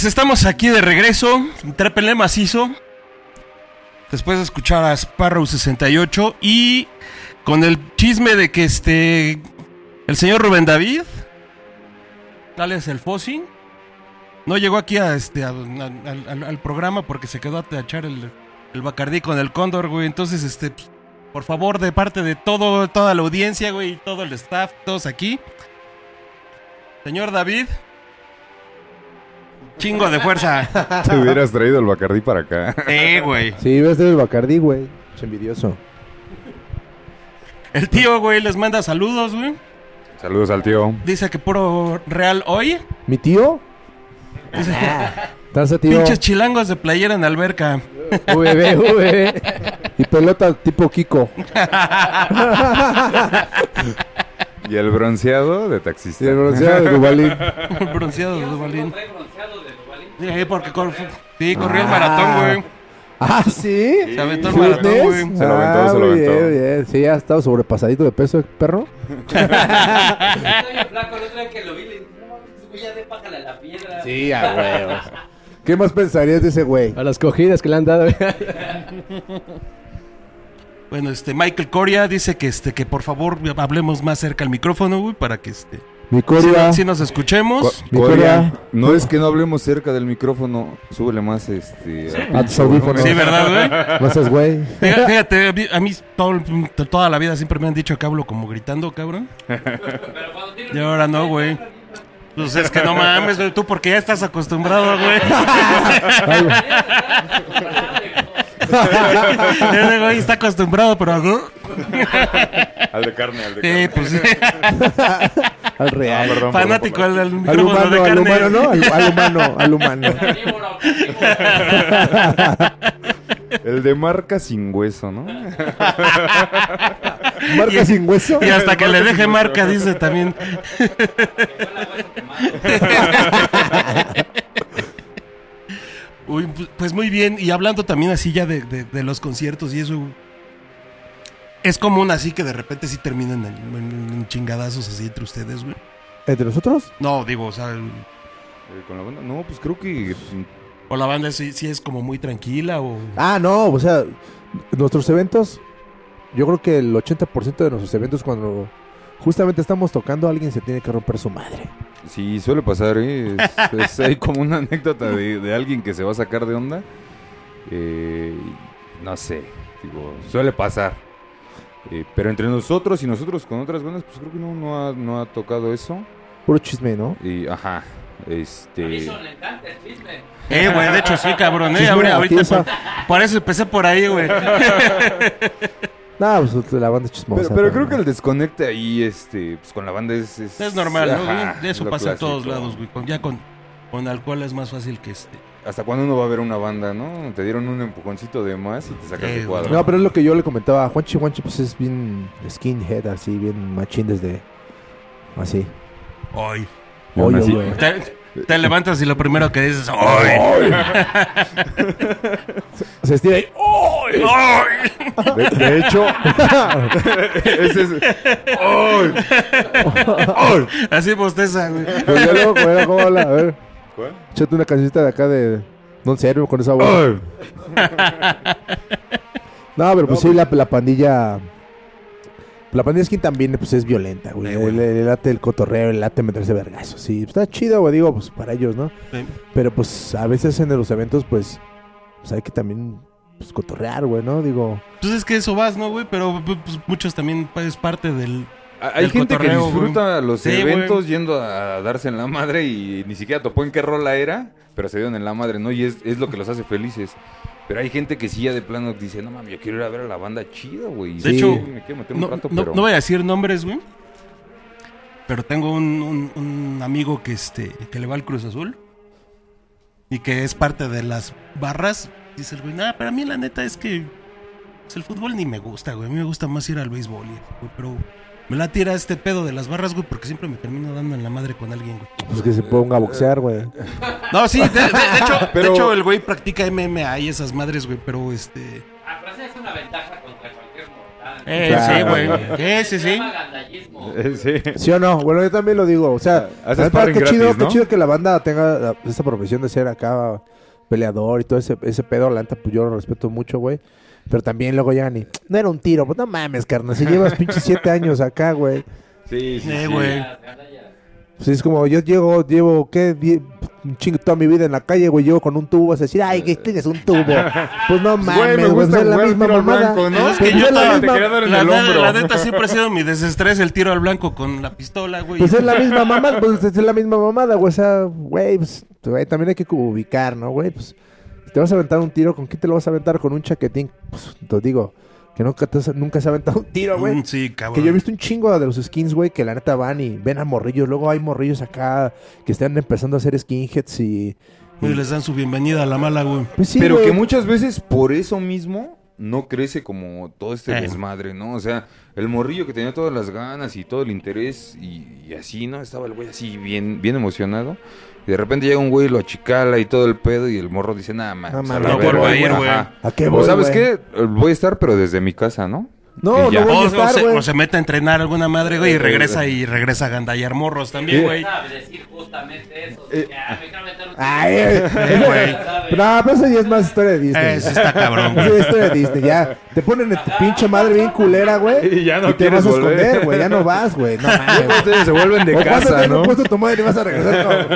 Pues estamos aquí de regreso. Trépenle macizo. Después de escuchar a Sparrow 68 y con el chisme de que este el señor Rubén David Tal es el Fossi. No llegó aquí a este al, programa porque se quedó a echar el, el Bacardí con el Cóndor, güey. Entonces, este, por favor, de parte de todo, toda la audiencia, güey, todo el staff, todos aquí. Señor David. Chingo de fuerza. Te hubieras traído el Bacardí para acá. Eh, güey. Sí, ves el Bacardí, güey. Es envidioso. El tío, güey, les manda saludos, güey. Saludos al tío. Dice que puro real hoy. ¿Mi tío? Dice Tanza, tío. pinches chilangos de playera en alberca. VB, VB. Y pelota tipo Kiko. Y el bronceado de taxista. Y el bronceado de Dubalín. bronceado de Duvalín. Trae bronceado de Duvalín. Sí, porque cor- sí, corrió el maratón, güey. Ah, ¿sí? Se aventó el maratón, güey. Se lo aventó, Ah, se lo muy aventó. Bien, bien. Sí, ha estado sobrepasadito de peso, perro. Está bien flaco, el otro día que lo vi, le dije, no mames, güey, ya de pájale a la piedra. Sí, a huevos. ¿Qué más pensarías de ese güey? A las cogidas que le han dado. Bueno, este Michael Coria dice que este que por favor hablemos más cerca al micrófono, güey, para que este Mi si, Coria. si nos escuchemos. Coria, Coria. no es que no hablemos cerca del micrófono, súbele más este A tus audífonos. Sí, ¿verdad, güey? No seas güey. Fíjate, fíjate, a mí, todo- toda la vida siempre me han dicho que hablo como gritando, cabrón. Pero cuando tiene Y ahora no, güey. Pues es que no mames, güey, tú porque ya estás acostumbrado, güey. Ese güey está acostumbrado, pero... al de carne, al de Sí, pues. Al real. perdón, Fanático del, del Al micrófono humano, de al carne. humano, ¿no? Al, al humano, al humano. El de marca sin hueso, ¿no? Marca sin hueso. Y hasta que le deje marca, dice también. Uy, pu- pues muy bien. Y hablando también así ya de, de- de los conciertos y eso. Es común así que de repente sí terminan en, en- en chingadazos así entre ustedes, güey. ¿Entre nosotros? No, digo, o sea, Eh, Con la banda, no, pues creo que o la banda sí, sí es como muy tranquila o... Ah, no, o sea, nuestros eventos, yo creo que el 80% de nuestros eventos cuando justamente estamos tocando, alguien se tiene que romper su madre. Sí suele pasar, ¿eh? Es, es- hay como una anécdota de, de alguien que se va a sacar de onda. Eh, no sé, digo, suele pasar. Eh, pero entre nosotros y nosotros con otras bandas, pues creo que no, no, ha, no ha tocado eso. Puro chisme, ¿no? Y, ajá, este... Eso le encanta el chisme. Eh, güey, de hecho sí, cabrón, eh. Ahorita, a por, por eso empecé por ahí, güey. No, pues la banda es chismosa. Pero, pero creo que el desconecte ahí, este, pues con la banda es... Es, Es normal, ¿no? ajá, güey? De eso pasa en clásico. todos lados, güey. Con- ya con, con alcohol es más fácil que este. ¿Hasta cuándo uno va a ver una banda, no? Te dieron un empujoncito de más y te sacas Eh, cuadro. No, pero es lo que yo le comentaba a Juanchi. Juanchi pues es bien skinhead, así, bien machín desde... Así. Hoy. Y aún Oye, así- güey. Te, levantas y lo primero que dices, ¡Hoy! Se estira ahí. ¡Oh! De, de hecho, ese es... ¡Ay! ¡Ay! Así bosteza, güey. Pues ya luego, güey, ¿cómo habla? A ver, ¿Cuál? échate una cancioncita de acá de... Don Serio con esa voz. ¡Ay! No, pero pues sí, la, la pandilla... La pandilla skin también pues es violenta, güey. Eh, güey. Le late el cotorreo, le late meterse vergazos. Sí, está chido, güey, digo, pues para ellos, ¿no? Sí. Pero pues a veces en los eventos, pues, pues hay que también pues, cotorrear, güey, ¿no? Digo, Pues es que eso vas, ¿no, güey? Pero pues, muchos también pues, es parte del. Hay El gente que disfruta los Sí, eventos yendo a darse en la madre y ni siquiera topó en qué rola era, pero se dieron en la madre, ¿no? Y es, es lo que los hace felices. Pero hay gente que sí ya de plano dice, no mames, yo quiero ir a ver a la banda chida, güey. De Sí, hecho, me quiero meter un No, rato, no- pero... no voy a decir nombres, güey. Pero tengo un, un- un amigo que, este, que le va al Cruz Azul. Y que es parte de las barras. Dice el güey, nada, pero a mí la neta es que pues, el fútbol ni me gusta, güey. A mí me gusta más ir al béisbol. güey, pero me la tira este pedo de las barras, güey, porque siempre me termino dando en la madre con alguien, güey. pues que se ponga a boxear, güey. No, sí, de, de- de hecho, de Pero- hecho, el güey practica MMA y esas madres, güey, pero este... Ah, pero esa es una ventaja contra cualquier mortal. Eh, Claro, sí, güey. güey. Sí, sí. Eh, sí. ¿Sí o no? Bueno, yo también lo digo. O sea, qué chido, qué chido que la banda tenga la- esta profesión de ser acá peleador y todo ese, ese pedo. La neta, pues yo lo respeto mucho, güey. Pero también luego llegan y... No era un tiro. Pues no mames, carnal. Si llevas pinches siete años acá, güey. Sí, sí, Eh, sí. güey. Gandallas. Pues es como, yo llego, llevo, ¿qué? Un chingo toda mi vida en la calle, güey. Llego con un tubo, vas a decir, ay, que tienes un tubo. Pues no mames, Güey, me güey. gusta pues es la misma mamada. blanco, ¿no? Es que Pues yo es la te misma- quería dar en La, el hombro. la neta siempre ha sido mi desestrés el tiro al blanco con la pistola, güey. Pues es la misma mamada, pues es la misma mamada, güey. O sea, güey, pues, güey, también hay que ubicar, ¿no, güey? Pues, te vas a aventar un tiro, ¿con quién te lo vas a aventar? Con un chaquetín. Pues, te digo, que nunca, te has- nunca se ha aventado un tiro, güey. Mm, Sí, cabrón. Que yo he visto un chingo de los skins, güey, que la neta van y ven a morrillos. Luego hay morrillos acá que están empezando a hacer skinheads y... Y les dan su bienvenida a la mala, güey. Pues sí, Pero que muchas veces por eso mismo no crece como todo este Eh. desmadre, ¿no? O sea, el morrillo que tenía todas las ganas y todo el interés y, y así, ¿no? Estaba el güey así bien, bien emocionado. Y de repente llega un güey, lo achicala y todo el pedo y el morro dice, nada más. No a mames, la no verga". vuelvo a ir, güey. ¿A qué O voy, sabes güey? qué, voy a estar pero desde mi casa, ¿no? No, Y ya. no voy O, a se, güey. o se mete a entrenar alguna madre, güey, y regresa y regresa a gandallar morros también, güey. Sabes decir justamente eso. de que, ah, Ay, Eh, güey. No, pero eso ya es más historia de Disney. Eso está cabrón, Eso güey. es historia de Disney. Ya te ponen en tu pinche madre bien culera, güey. Y ya no te quieres vas a volver. esconder, güey. Ya no vas, güey. No mames. Ustedes se vuelven de ¿O cuánto casa, ¿no? has puesto tu madre y vas a regresar.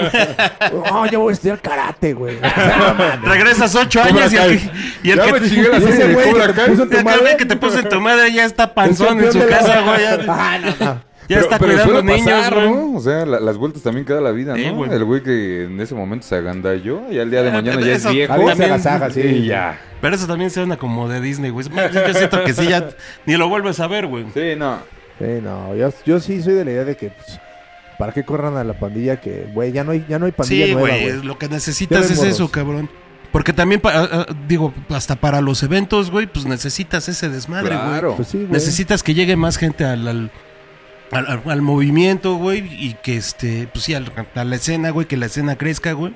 No, yo voy a estudiar karate, güey. Regresas ocho años y el, que- y Ya me chingué la Y serie de güey Cobra te Kai. que te puso en tu madre ya está es panzón en su la- casa, güey. Ya, Ah, no, no. ya está cuidando suele niños, pasar, güey. ¿no? O sea, la- las vueltas también queda la vida, Sí, ¿no? güey. el güey que en ese momento se agandalló y al día de Ah, mañana pero ya es viejo. Alguien se También- agasaja, sí. Y ya. Pero eso también suena como de Disney, güey. Yo siento que sí, ya ni lo vuelves a ver, güey. Sí, no. Sí, no. Yo, yo sí soy de la idea de que... pues, ¿Para qué corran a la pandilla? Que, güey, ya no hay, ya no hay pandilla Sí, nueva, güey, güey. lo que necesitas es eso, cabrón. Porque también, pa- ah, ah, digo, hasta para los eventos, güey, pues necesitas ese desmadre, güey. Claro. Pues sí, güey. Necesitas que llegue más gente al, al, al- movimiento, güey, y que, este, pues sí, al- a la escena, güey, que la escena crezca, güey,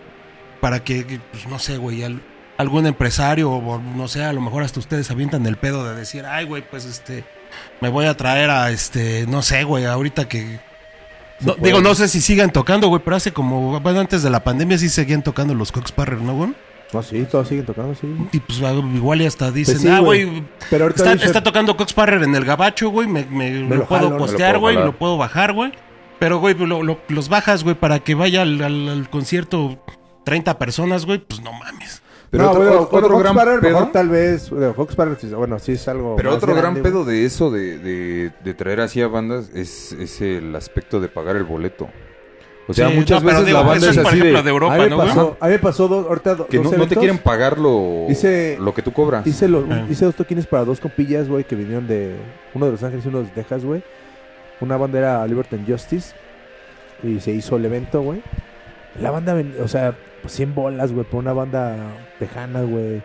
para que, que, pues no sé, güey, al- algún empresario o no sé, a lo mejor hasta ustedes avientan el pedo de decir, ay, güey, pues este, me voy a traer a, este, no sé, güey, ahorita que... No, digo, no sé si sigan tocando, güey, pero hace como, bueno, antes de la pandemia sí seguían tocando los Cox Parrer, ¿no, güey? No, sí, todos siguen tocando, sí. Y pues igual y hasta dicen, Pues sí, ah, güey. güey, Pero ahorita está, dice- está tocando Cox Parrer en el gabacho, güey, me, me- Me lo, lo puedo jalo, postear, lo güey, lo puedo bajar, güey. Pero, güey, lo- lo- los bajas, güey, para que vaya al, al- al concierto 30 personas, güey, pues no mames. Pero no, otro, bueno, gran pedo. mejor tal vez... Bueno, Fox Parrer, sí, bueno, sí es algo Pero otro gran pedo güey. de eso, de, de, de traer así a bandas, es, es el aspecto de pagar el boleto. O sea, Sí, muchas no, veces digo, la banda eso es es, por así ejemplo, de, de Europa, a mí me ¿no, pasó, a mí me pasó dos, ahorita do- que dos no, no te quieren pagar lo, Hice- lo que tú cobras. Hice, lo- Ah. hice dos toquines para dos compillas, güey, que vinieron de... Uno de Los Ángeles y uno de Texas, güey. Una banda era Liberty and Justice. Y se hizo el evento, güey. La banda, ven- o sea, pues 100 bolas, güey, por una banda tejana, güey.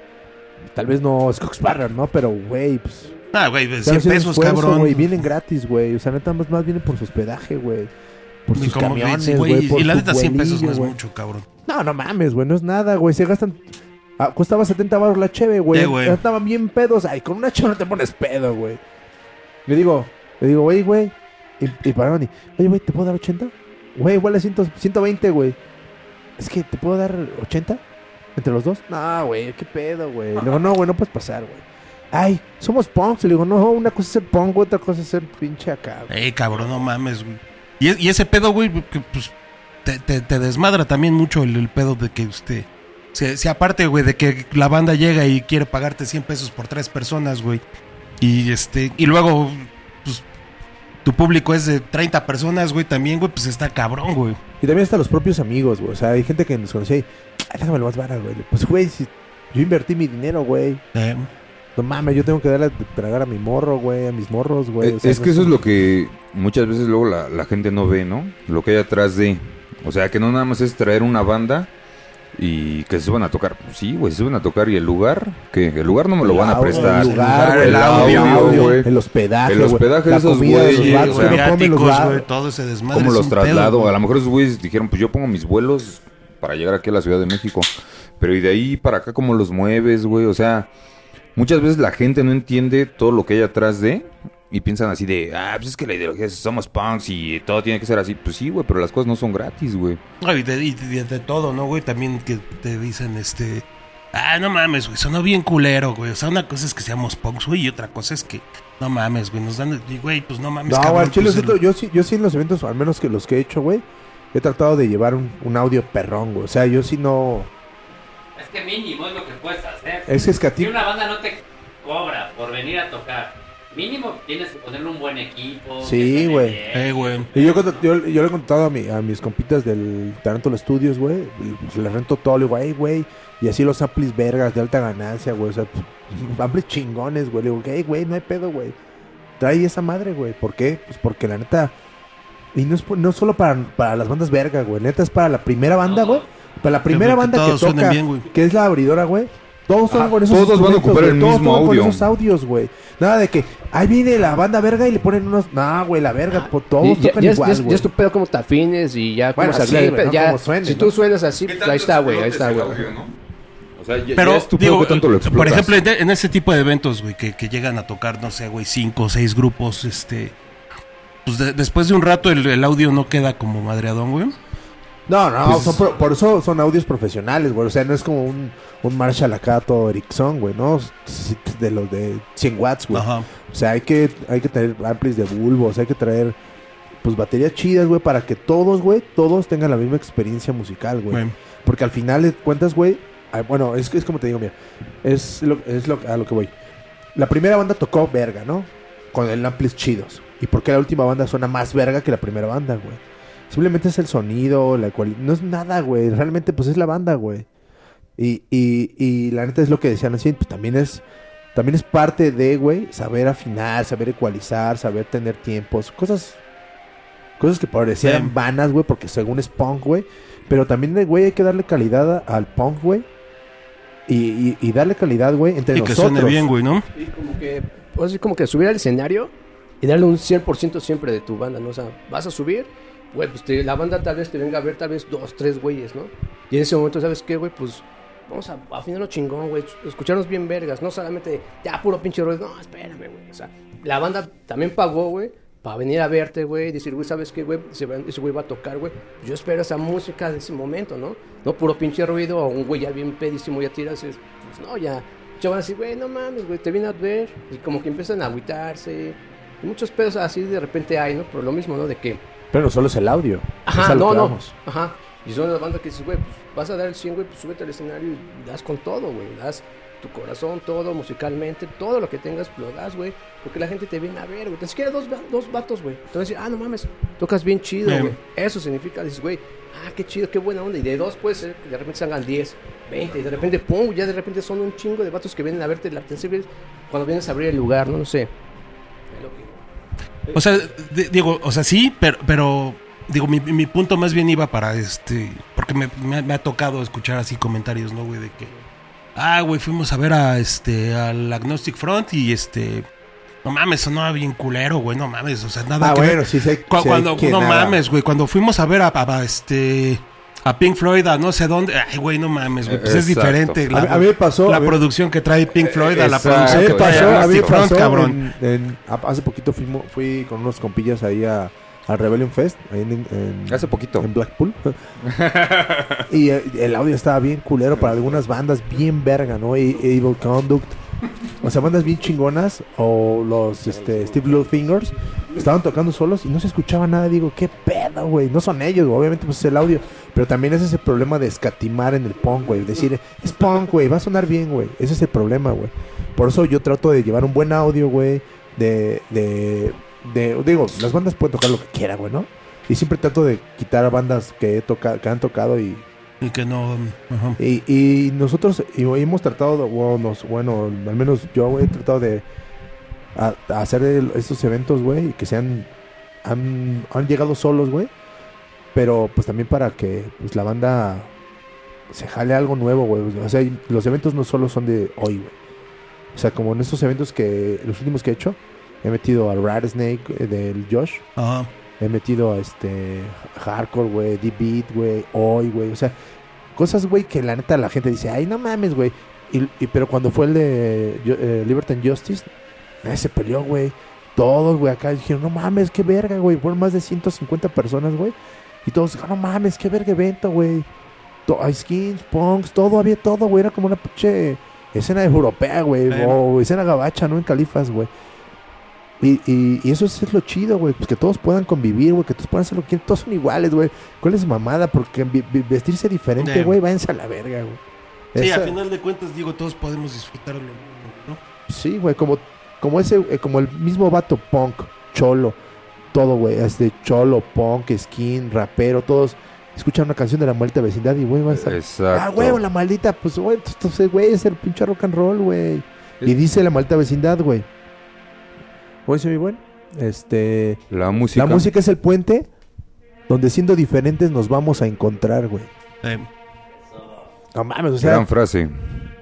Tal vez no es Cox ¿no? Pero, güey, pues... Ah, güey, están 100 haciendo pesos, esfuerzo, cabrón. güey. Vienen gratis, güey. O sea, neta, más, más vienen por su hospedaje, güey. Por sus como, camiones, güey. por Y la neta, 100 pesos no es güey. mucho, cabrón. No, no mames, güey, no es nada, güey. Se gastan. Ah, costaba 70 baros la cheve, güey. Sí, güey. Estaban bien pedos. Ay, con una cheve no te pones pedo, güey. Le digo, le digo, güey, güey. Y, y pararon y, oye, güey, ¿te puedo dar 80? Güey, igual 100 120, güey. Es que, ¿te puedo dar 80? ¿Entre los dos? No, güey, qué pedo, güey. Le digo, no, güey, no puedes pasar, güey. Ay, somos punks. Le digo, no, una cosa es ser punk, otra cosa es ser pinche acá, güey. Eh, cabrón, no mames, güey. Y, y ese pedo, güey, que pues te, te- te desmadra también mucho el, el pedo de que usted. Si, si aparte, güey, de que la banda llega y quiere pagarte 100 pesos por tres personas, güey. Y este. Y luego, pues. Tu público es de 30 personas, güey, también, güey, pues está cabrón, güey. Y también hasta los propios amigos, güey. O sea, hay gente que nos conocía y, "Ay, déjame lo más barato, güey. Pues, güey, si yo invertí mi dinero, güey. Eh, No mames, yo tengo que darle de tragar a mi morro, güey, a mis morros, güey. Eh, O sea, es no que eso es lo que muchas veces luego la, la gente no ve, ¿no? Lo que hay atrás de... O sea, que no nada más es traer una banda y que se suban a tocar. Sí, güey, se suben a tocar y el lugar, que el lugar no me lo van a audio, prestar. El lugar, güey, el audio, güey. El hospedaje, El hospedaje de esos güeyes, o sea, todo ese desmadre. ¿Cómo es los pedo, traslado? a lo mejor esos güeyes dijeron, pues yo pongo mis vuelos para llegar aquí a la Ciudad de México. Pero y de ahí para acá, ¿cómo los mueves, güey? O sea, muchas veces la gente no entiende todo lo que hay atrás de... Y piensan así de, ah, pues es que la ideología es somos punks y todo tiene que ser así. Pues sí, güey, pero las cosas no son gratis, güey. No, y de, y de- de todo, ¿no, güey? También que te dicen, este... Ah, no mames, güey, sonó bien culero, güey. O sea, una cosa es que seamos punks, güey, y otra cosa es que... No mames, güey, nos dan... y, Güey, pues no mames, No, cabrón, chile, pues, el- yo, sí, yo sí en los eventos, al menos que los que he hecho, güey, he tratado de llevar un, un audio perrón, güey. O sea, yo sí no... Es que mínimo es lo que puedes hacer. Es que es que a ti- Si una banda no te cobra por venir a tocar, mínimo tienes que ponerle un buen equipo. Sí, güey. bien. Eh, güey. Y yo, cuando- yo, yo le he contado a, mi- a mis compitas del Tarantula Studios, güey. y, les rento todo. Le digo, hey, güey. Y así los amplis vergas de alta ganancia, güey. O sea, pues, amplis chingones, güey. Le digo, hey, güey, no hay pedo, güey. Trae esa madre, güey. ¿Por qué? Pues porque la neta. Y no es no solo para, para las bandas vergas, güey. Neta es para la primera banda, güey. Para la primera que banda que todos suenen toca, bien, güey. que es la abridora, güey. Todos son con esos todos van a ocupar el Todos mismo tocan con audio. esos audios, güey. Nada de que ahí viene la banda verga y le ponen unos. No, güey, la verga. pues, todos Y ya, tocan ya es- igual, ya es- güey. ya es tu pedo como te afines y ya Bueno, cómo se sí, arregla el güey, pedo, no ya, como suene, si ¿no? tú suenas así, ¿Qué pues ahí está, güey, ahí está, güey. audio? O sea, ya, Pero, ya es digo, que tanto lo por ejemplo, en, en ese tipo de eventos, güey, que, que llegan a tocar, no sé, güey, cinco o seis grupos, este... Pues de- después de un rato el, el audio no queda como madreadón, güey. No, no, Pues- son pro- por eso son audios profesionales, güey. O sea, no es como un, un Marshall acá todo Ericsson, güey, ¿no? De los de 100 watts, güey. Ajá. O sea, hay que, hay que tener amplis de bulbos, hay que traer, pues, baterías chidas, güey, para que todos, güey, todos tengan la misma experiencia musical, güey. Porque al final de cuentas, güey, ah, bueno, es, es como te digo, mira, es, lo, es lo, a lo que voy. La primera banda tocó verga, ¿no? Con el amplis chidos. ¿Y por qué la última banda suena más verga que la primera banda, güey? Simplemente es el sonido, la cualidad. No es nada, güey. Realmente, pues es la banda, güey. Y, y, y la neta es lo que decían así, pues también es, también es parte de, güey, saber afinar, saber ecualizar, saber tener tiempos, cosas, cosas que parecieran Sí. vanas, güey, porque según es punk, güey. Pero también, güey, hay que darle calidad a- al punk, güey. Y, y, y darle calidad, güey, entre Y que nosotros. suene bien, güey, ¿no? Y como que, o sea, como que subir al escenario y darle un 100% siempre de tu banda, ¿no? O sea, vas a subir, güey, pues la banda tal vez te venga a ver, tal vez dos, tres güeyes, ¿no? Y en ese momento, ¿sabes qué, güey? Pues vamos a afinarlo chingón, güey, escucharnos bien vergas, no solamente ya puro pinche ruido, no, espérame, güey. O sea, la banda también pagó, güey. Para venir a verte, güey, decir, güey, ¿sabes qué, güey? Ese güey va a tocar, güey. Yo espero esa música de ese momento, ¿no? No puro pinche ruido o un güey ya bien pedísimo, ya tiras, es- pues no, ya. Ya van a decir, güey, no mames, güey, te vine a ver. Y como que empiezan a agüitarse. Y muchos pedos así de repente hay, ¿no? Pero lo mismo, ¿no? De que, Pero solo es el audio. Ajá, no, no. Ajá. Y son las bandas que dices, güey, pues vas a dar el 100, güey, pues súbete al escenario y das con todo, güey. Das tu corazón, todo, musicalmente, todo lo que tengas, lo das, güey. Porque la gente te viene a ver, güey. Ni siquiera dos, dos vatos, güey. Te van a decir, ah, no mames, tocas bien chido, güey. Eso significa, dices, güey, ah, qué chido, qué buena onda. Y de dos puede ser que de repente salgan 10, 20. Y de repente, pum, ya de repente son un chingo de vatos que vienen a verte la atención güey, cuando vienes a abrir el lugar, ¿no? No sé. Que- O sea, di- digo, o sea, sí, pero, pero digo, mi, mi punto más bien iba para este, porque me, me ha- me ha tocado escuchar así comentarios, ¿no, güey? De que, ah, güey, fuimos a ver a este, al Agnostic Front y este, no mames, sonaba bien culero, güey, no mames, o sea, nada Ah, que bueno, ver. sí sé. Cu- cuando, quién no nada. mames, güey, cuando fuimos a ver a, a- a, este, a Pink Floyd, a no sé dónde, ay, güey, no mames, güey, pues es diferente. A mí- a mí me pasó- La a mí- producción que trae Pink Floyd a la producción mí que me trae pasó, a mí Front, pasó cabrón. en- en- hace poquito fui con unos compillas ahí a, al Rebellion Fest, ahí en, en- Hace poquito. en Blackpool. y eh, el audio estaba bien culero para algunas bandas bien verga, ¿no? Evil Conduct. O sea, bandas bien chingonas. O los este, Steve Littlepingers. Estaban tocando solos y no se escuchaba nada. Digo, qué pedo, güey. No son ellos, güey. obviamente pues es el audio. Pero también ese es el problema de escatimar en el punk, güey. Decir, es punk, güey. Va a sonar bien, güey. Ese es el problema, güey. Por eso yo trato de llevar un buen audio, güey. De, de, de, digo, las bandas pueden tocar lo que quieran, güey, ¿no? Y siempre trato de quitar a bandas que, he toca, que han tocado y, Y que no, ajá. y, y nosotros y hemos tratado, de, bueno, nos- bueno, al menos yo he tratado de a- a hacer el- estos eventos, güey, y que sean, han, han llegado solos, güey, pero pues también para que pues, la banda se jale algo nuevo, güey. O sea, los eventos no solo son de hoy, güey. O sea, como en estos eventos que, los últimos que he hecho, he metido a Rattlesnake eh, del Josh, Ajá. He metido a este hardcore, güey, deep beat, güey, hoy, güey, o sea, cosas, güey, que la neta la gente dice, ay, no mames, güey. Y, y- pero cuando fue el de eh, Liberty and Justice, nadie se peleó, güey. Todos, güey, acá dijeron, no mames, qué verga, güey. Fueron más de 150 personas, güey. Y todos, no mames, qué verga evento, güey. Skins, punks, todo, había todo, güey. Era como una pinche escena europea, güey. O escena gabacha, ¿no? En Califas, güey. Y, y, y eso es, lo chido, güey. Pues que todos puedan convivir, güey. Que todos puedan hacer lo que quieran. Todos son iguales, güey. ¿Cuál es mamada? Porque vestirse diferente, güey, váyanse a la verga, güey. Sí, Esa- al final de cuentas, digo, todos podemos disfrutar lo mismo, ¿no? Sí, güey, como, como ese, eh, como el mismo vato punk, cholo, todo, güey, este cholo, punk, skin, rapero, todos escuchan una canción de la maldita vecindad y, güey, va a estar... Exacto. Ah, güey, la maldita, pues, güey, entonces, güey, es el pinche rock and roll, güey. Y dice la maldita vecindad, güey. ¿Cómo dice mi buen? Este... La música. La música es el puente donde siendo diferentes nos vamos a encontrar, güey. Eh, No mames, o sea, Gran frase.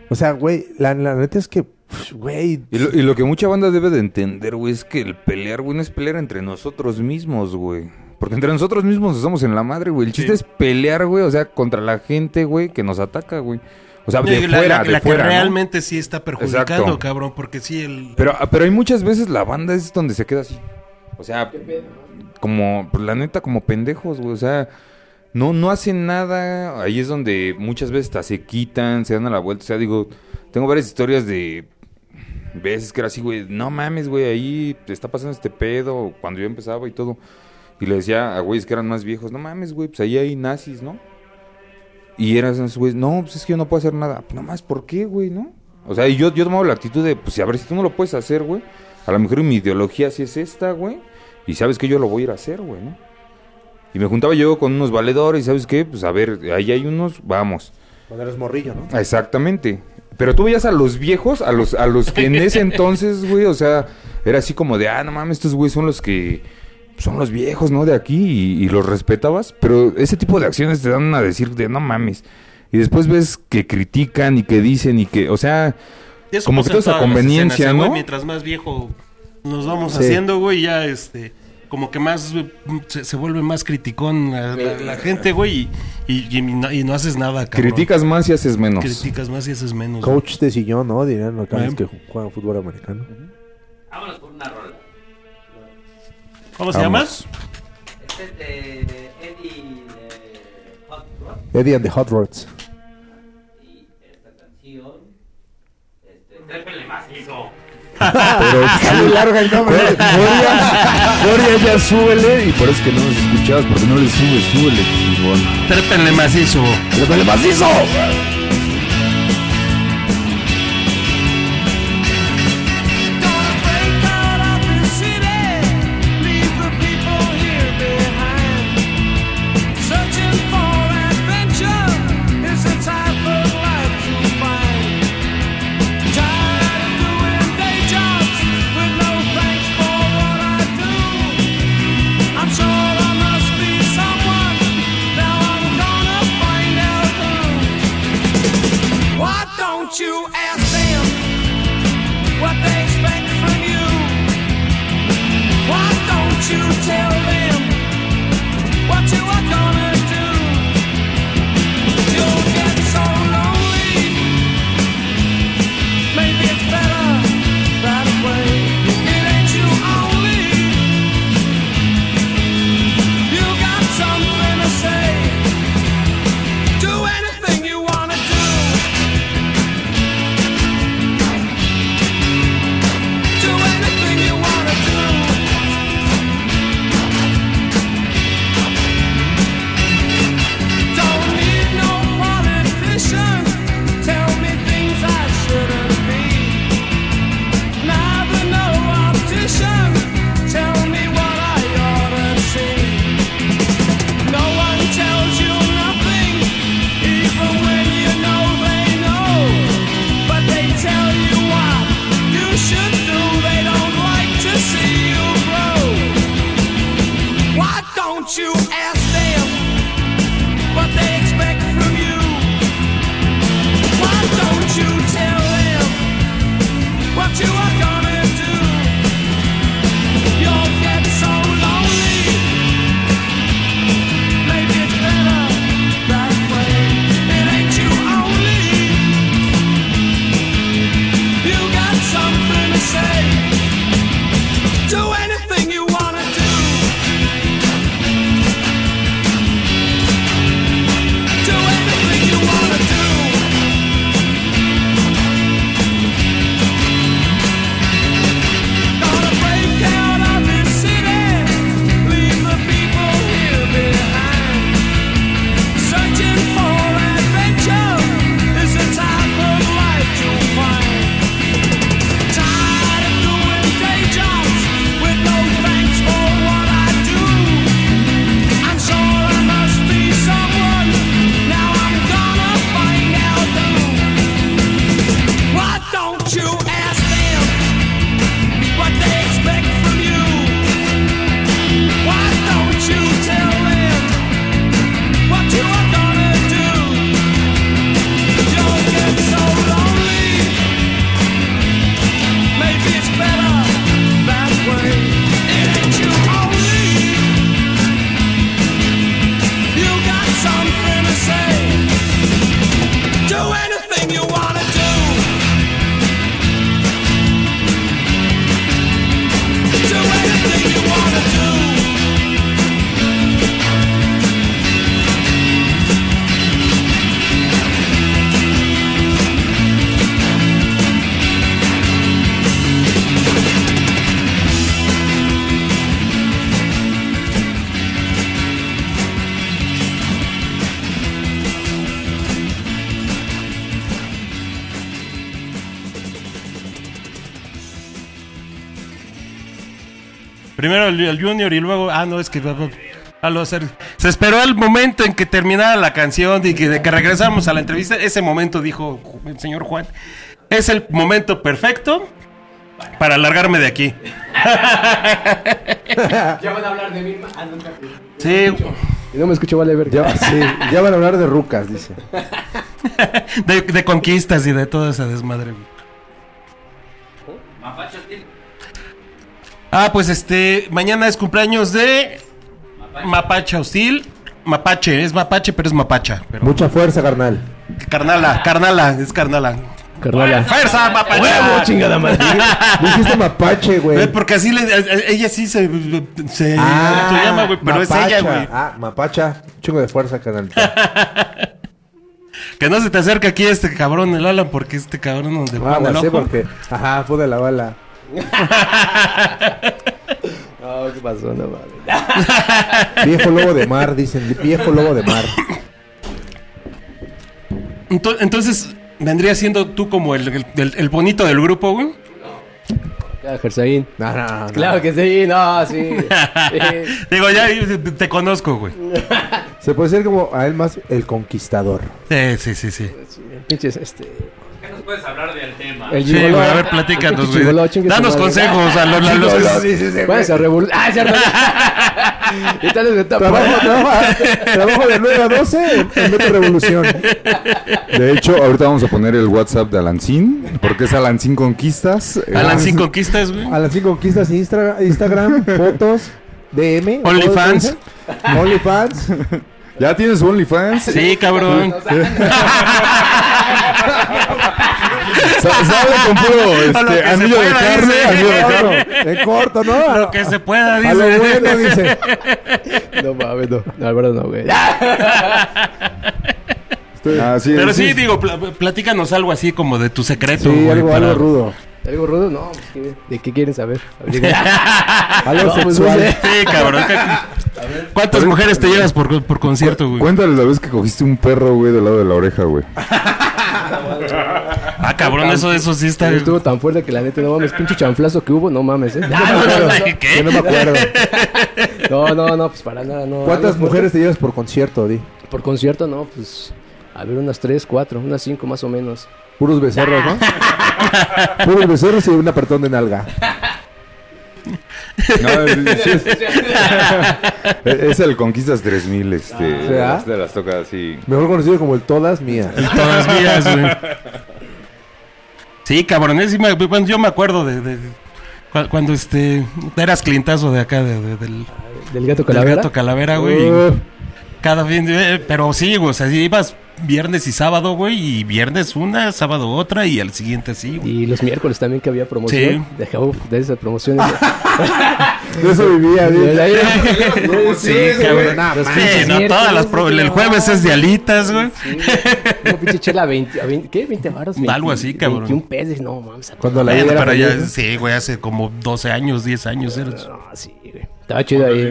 o sea, güey, la, la neta es que, güey, Y lo, y lo que mucha banda debe de entender, güey, es que el pelear, güey, no es pelear entre nosotros mismos, güey. Porque entre nosotros mismos estamos en la madre, güey. El chiste Sí. es pelear, güey, o sea, contra la gente, güey, que nos ataca, güey. O sea, de la, fuera, la- de la fuera, que ¿no? realmente sí está perjudicando, Exacto. cabrón, porque sí, el... Pero, pero hay muchas veces la banda es donde se queda así. O sea, como, pues, la neta, como pendejos, güey. O sea, no, no hacen nada. Ahí es donde muchas veces hasta se quitan, se dan a la vuelta. O sea, digo, tengo varias historias de veces que era así, güey. No mames, güey, ahí te está pasando este pedo. Cuando yo empezaba y todo. Y le decía a güeyes que eran más viejos, no mames, güey, pues ahí hay nazis, ¿no? Y eran esos güeyes, no, pues es que yo no puedo hacer nada. No más, ¿por qué, güey, no? O sea, y yo, yo tomaba la actitud de, pues a ver, si tú no lo puedes hacer, güey, a lo mejor mi ideología sí es esta, güey, y sabes que yo lo voy a ir a hacer, güey, ¿no? Y me juntaba yo con unos valedores, y ¿sabes qué? Pues a ver, ahí hay unos, vamos. cuando eres morrillo, ¿no? Exactamente. Pero tú veías a los viejos, a los, a los que en ese entonces, güey, o sea, era así como de, ah, no mames, estos güeyes son los que son los viejos, ¿no? De aquí y, y los respetabas. Pero ese tipo de acciones te dan a decir de, no mames. Y después ves que critican y que dicen y que, o sea, Eso como que esa todas las conveniencia, escenas, güey, ¿no? Mientras más viejo nos vamos Sí. haciendo, güey, ya este como que más se, se vuelve más criticón la, la- la gente, güey, y, y- y no, y no haces nada, cabrón. criticas más y haces menos. Criticas más y haces menos. güey. Coach de sillón, ¿no? Dirían los que juegan fútbol americano. Vámonos por una rola. ¿Cómo se llama? Este es de Eddie de Hot Rod. Eddie and the Hot Rods. Y esta canción. Este, Trépele macizo. Pero está muy larga el nombre. Gloria, Gloria, ya súbele. Y por eso es que no nos escuchabas, porque no le subes, súbele, chingón. Trépenle macizo. ¡Trépele macizo! El Junior y luego. Ah, no, es que. a lo hacer- Se esperó el momento en que terminara la canción y que, de que regresamos a la entrevista. Ese momento dijo el señor Juan. Es el momento perfecto para alargarme de aquí. Ya van a hablar de mí. Ah, nunca. Sí, Y no me escucho, vale ver. Ya, sí, ya van a hablar de rucas, dice. de, de conquistas y de todo ese desmadre. güey. Ah, pues este, mañana es cumpleaños de Mapacha Hostil. Mapache, es Mapache, pero es Mapacha. Pero Mucha fuerza, carnal. carnala, carnala, es carnala. Carnala. ¡Fuerza, Mapacha! ¡Huevo, chingada madre! Dijiste mapache, güey. Porque así le, ella sí se, se, Ah, se llama, güey, pero es ella, güey. Ah, mapacha. Chingo de fuerza, carnal. Que no se te acerque aquí este cabrón, el Alan, porque este cabrón donde Ah, pone el sé ojo. porque. Ajá, fue de la bala. No, ¿qué pasó? No mames. Viejo lobo de mar, dicen. Viejo lobo de mar. Ento- Entonces, vendría siendo tú como el, el, bonito del grupo, güey. Jerzaín. No, no, no. Claro que sí, no, sí. Sí. Digo, ya te, te conozco, güey. Se puede ser como a él más el conquistador. Sí, sí, sí, sí. Pinches, este. ¿Qué nos puedes hablar del tema? El Sí, güey, a ver, platícanos, güey. Danos consejos a los, a los que- Váyanse a revol... ¡Ah, es cierto! y tal vez. Trabajo, trabajo, trabajo de 9 a 12 en, Metro Revolución. De hecho, ahorita vamos a poner el WhatsApp de Alancín, porque es Alancín Conquistas. Alan sin conquistas, güey. A las 5 conquistas Instagram, fotos, DM. OnlyFans. OnlyFans. ¿Ya tienes OnlyFans? Sí, cabrón. Sa- Sale con puro A lo este, que se anillo de pueda, carne, dice. anillo de carne. Corto, ¿no? A, Lo que se pueda, a dice. lo bueno, dice. No mames, no. No, la verdad no, güey. Ah, sí, Pero sí, digo, pl- platícanos algo así como de tu secreto. Sí, güey, algo, para- algo rudo. ¿Algo rudo? No. pues, ¿qué- ¿De qué quieren saber? A. Algo No, pues, sexual. Sí, cabrón. ¿qué- ¿Cuántas mujeres te llevas por, por concierto, güey? Cuéntale la vez que cogiste un perro, güey, del lado de la oreja, güey. Ah, cabrón, eso, eso sí está. Estuvo tan fuerte que la neta, no mames, pinche chanflazo que hubo, no mames, eh. ¿Qué? Yo no me acuerdo. No, no, no, pues para nada, no. ¿Cuántas mujeres te llevas por concierto, Di? Por concierto, no, pues. A ver, unas tres, cuatro, unas cinco más o menos. Puros becerros, ¿no? Puros becerros y un apretón de nalga. No, es, es- es el Conquistas 3000, este. ¿Sí, ah? las- de las toca así. Mejor conocido como el Todas Mías. Todas mías, güey. Sí, cabrón. es- bueno, yo me acuerdo de, de- cu- cuando este eras clientazo de acá, de- de- del, Del gato del calavera. gato calavera, güey. y Uh, Cada fin, de- pero sí, güey. O sea, ibas viernes y sábado, güey. Y viernes una, sábado otra. Y al siguiente sí, güey. Y los miércoles también que había promoción. Sí. De, uf, de esas promociones. de eso vivía, Sí, cabrón. Sí, pinches no, todas las pro- el jueves es de alitas, güey. Sí, no, pinche chela 20, a 20 ¿qué? 20 baros. Algo así, cabrón. 21 pesos, no mames. Cuando la pero ya, ¿no? sí, güey, hace como 12 años, 10 años. No, sí, güey. Estaba chido ahí.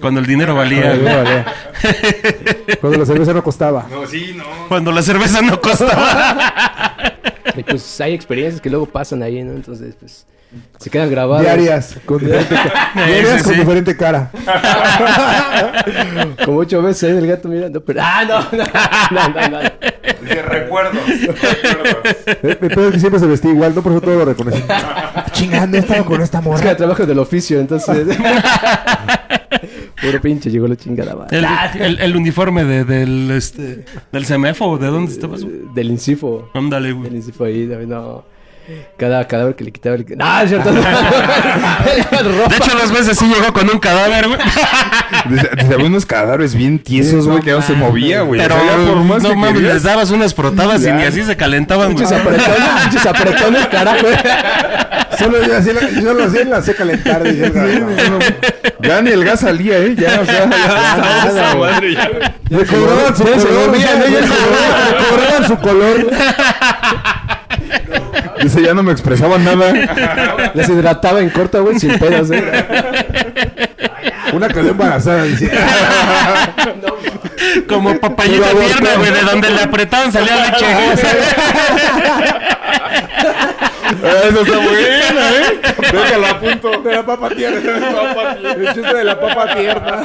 Cuando el dinero valía. Cuando güey. la valía. Cuando la cerveza no costaba. Cuando la cerveza no costaba. Y pues hay experiencias que luego pasan ahí, ¿no? Entonces, pues se quedan grabadas. Diarias. Con diferente, ca- diarias sí, con sí. diferente cara. Como ocho veces ahí el gato mirando. Pero, ah, no, no, no, no, no. recuerdo. Eh, que siempre se vestía igual, ¿no? Por eso todo lo reconocen. Chingando, he estado con esta Es que morra. trabajo del oficio, entonces. Puro pinche, llegó la chingada. va. El, el- el uniforme de- del, este, del CEMEFO, ¿de dónde estabas? Del incifo. Ándale, Del güey. incifo ahí, no. Cada cadáver que le quitaba. El... No, es cierto. No. De hecho, dos veces sí llegó con un cadáver, güey. Había unos cadáveres bien tiesos, güey, que no se movía, güey. Pero O sea, ya por más no que mames, querías- les dabas unas frotadas y ni así se calentaban, güey. Pinches apretones, apretones, carajo. Solo yo hacía la, yo lo hacía y la hacía calentar. Ya ni el gas salía, ¿eh? Ya, o sea, ya, nada, esa güey. madre ya. Le cobraban su color. cobraban- le cobraban su color. Dice, ya no me expresaban nada. Les hidrataba en corta, güey, sin pedos, eh. Una quedó embarazada. Dice. Como papayita tierna, güey, de donde le apretaban salía leche. Eso está buena, ¿eh? Déjala a punto. De la papa tierna. El chiste de la papa tierna.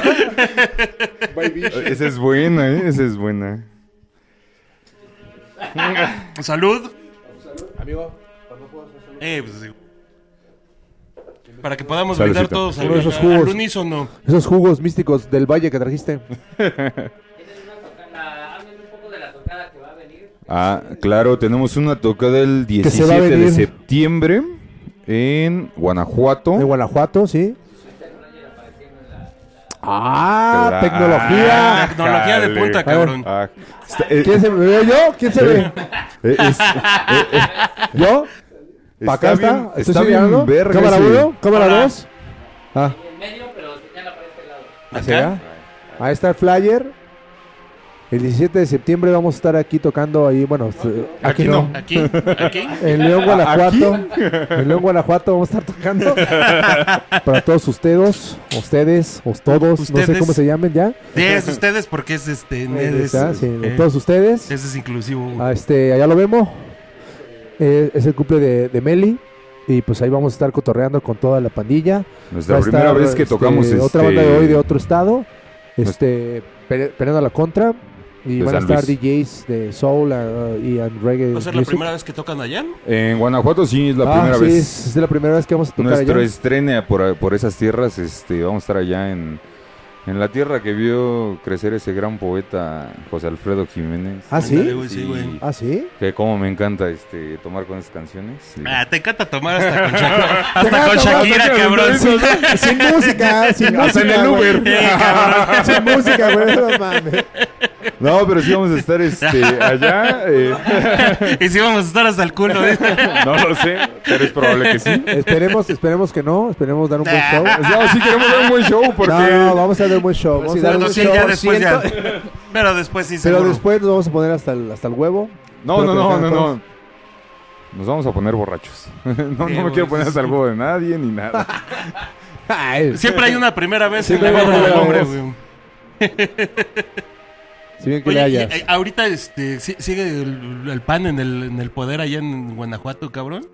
Esa es buena, ¿eh? Esa es buena. Salud. Amigo. Eh, pues, sí. Para que podamos brindar todos al, esos al jugos. unísono. Esos jugos místicos del valle que trajiste. Tienes una tocada, hablen un poco de la tocada que va a venir. Ah, claro, tenemos una tocada el Que se va a 17 de septiembre en Guanajuato. De Guanajuato, sí. Ah, tecnología. Tecnología de punta, cabrón. Ah, está- eh, ¿Quién se me ve yo? ¿Quién se ve? eh, es- eh, eh, ¿Yo? ¿Para acá Está está? bien- ¿Estoy está bien verga ¿Cámara ese. 1? ¿Cámara Hola. 2? Ah, En medio, pero este lado. ¿hacia allá? Ahí está el flyer. El 17 de septiembre vamos a estar aquí tocando ahí, bueno, eh, aquí, no. Aquí, aquí. En León, Guanajuato. En León, Guanajuato vamos a estar tocando. Para todos ustedes, ustedes, o todos, no sé cómo se llamen ya. Es ustedes porque es este. Ahí es, está, sí, eh, todos ustedes. ese es inclusivo. Ah, este, allá lo vemos. Eh, es el cumple de, de Meli. Y pues ahí vamos a estar cotorreando con toda la pandilla. Nuestra Va primera estar, vez que este, tocamos otra este, banda de hoy de otro estado. Este, Pere- Peleando a la contra. Y De van a estar Luis. DJs de soul ah, y and reggae. ¿Va a ser la music. primera vez que tocan allá? En Guanajuato sí es la Ah, primera sí, vez. Es, es la primera vez que vamos a tocar Nuestro allá. estreno por, por esas tierras, este, vamos a estar allá en, en la tierra que vio crecer ese gran poeta José Alfredo Jiménez. Ah, sí. güey, sí, güey. Ah, sí. Que como me encanta este tomar con esas canciones. sí. Ah, te encanta tomar hasta con Shakira, hasta con Shakira, cabrón. Sin, sin música, sin música. Hasta en el. Uber. Sin música, güey. No mames. No, pero sí vamos a estar este, allá. eh, Y si vamos a estar hasta el culo. ¿eh? no lo sé, pero es probable que sí. Esperemos, esperemos que no. Esperemos dar un buen show. No, sí queremos dar un buen show porque... No, no, vamos a dar un buen show. Vamos a dar un sí, show. ya después ya. siento- Pero después sí, Pero seguro. después nos vamos a poner hasta el, hasta el huevo. No, Espero no, no, nos no, no. Nos vamos a poner borrachos. No, Sí, no me quiero poner sí, hasta el sí. huevo de nadie ni nada. Ay, Siempre hay una primera vez en Siempre la una vida del hombre. Si bien que Oye, le y, hayas. eh, ahorita este, sigue el, el pan en el, en el poder allá en Guanajuato, cabrón.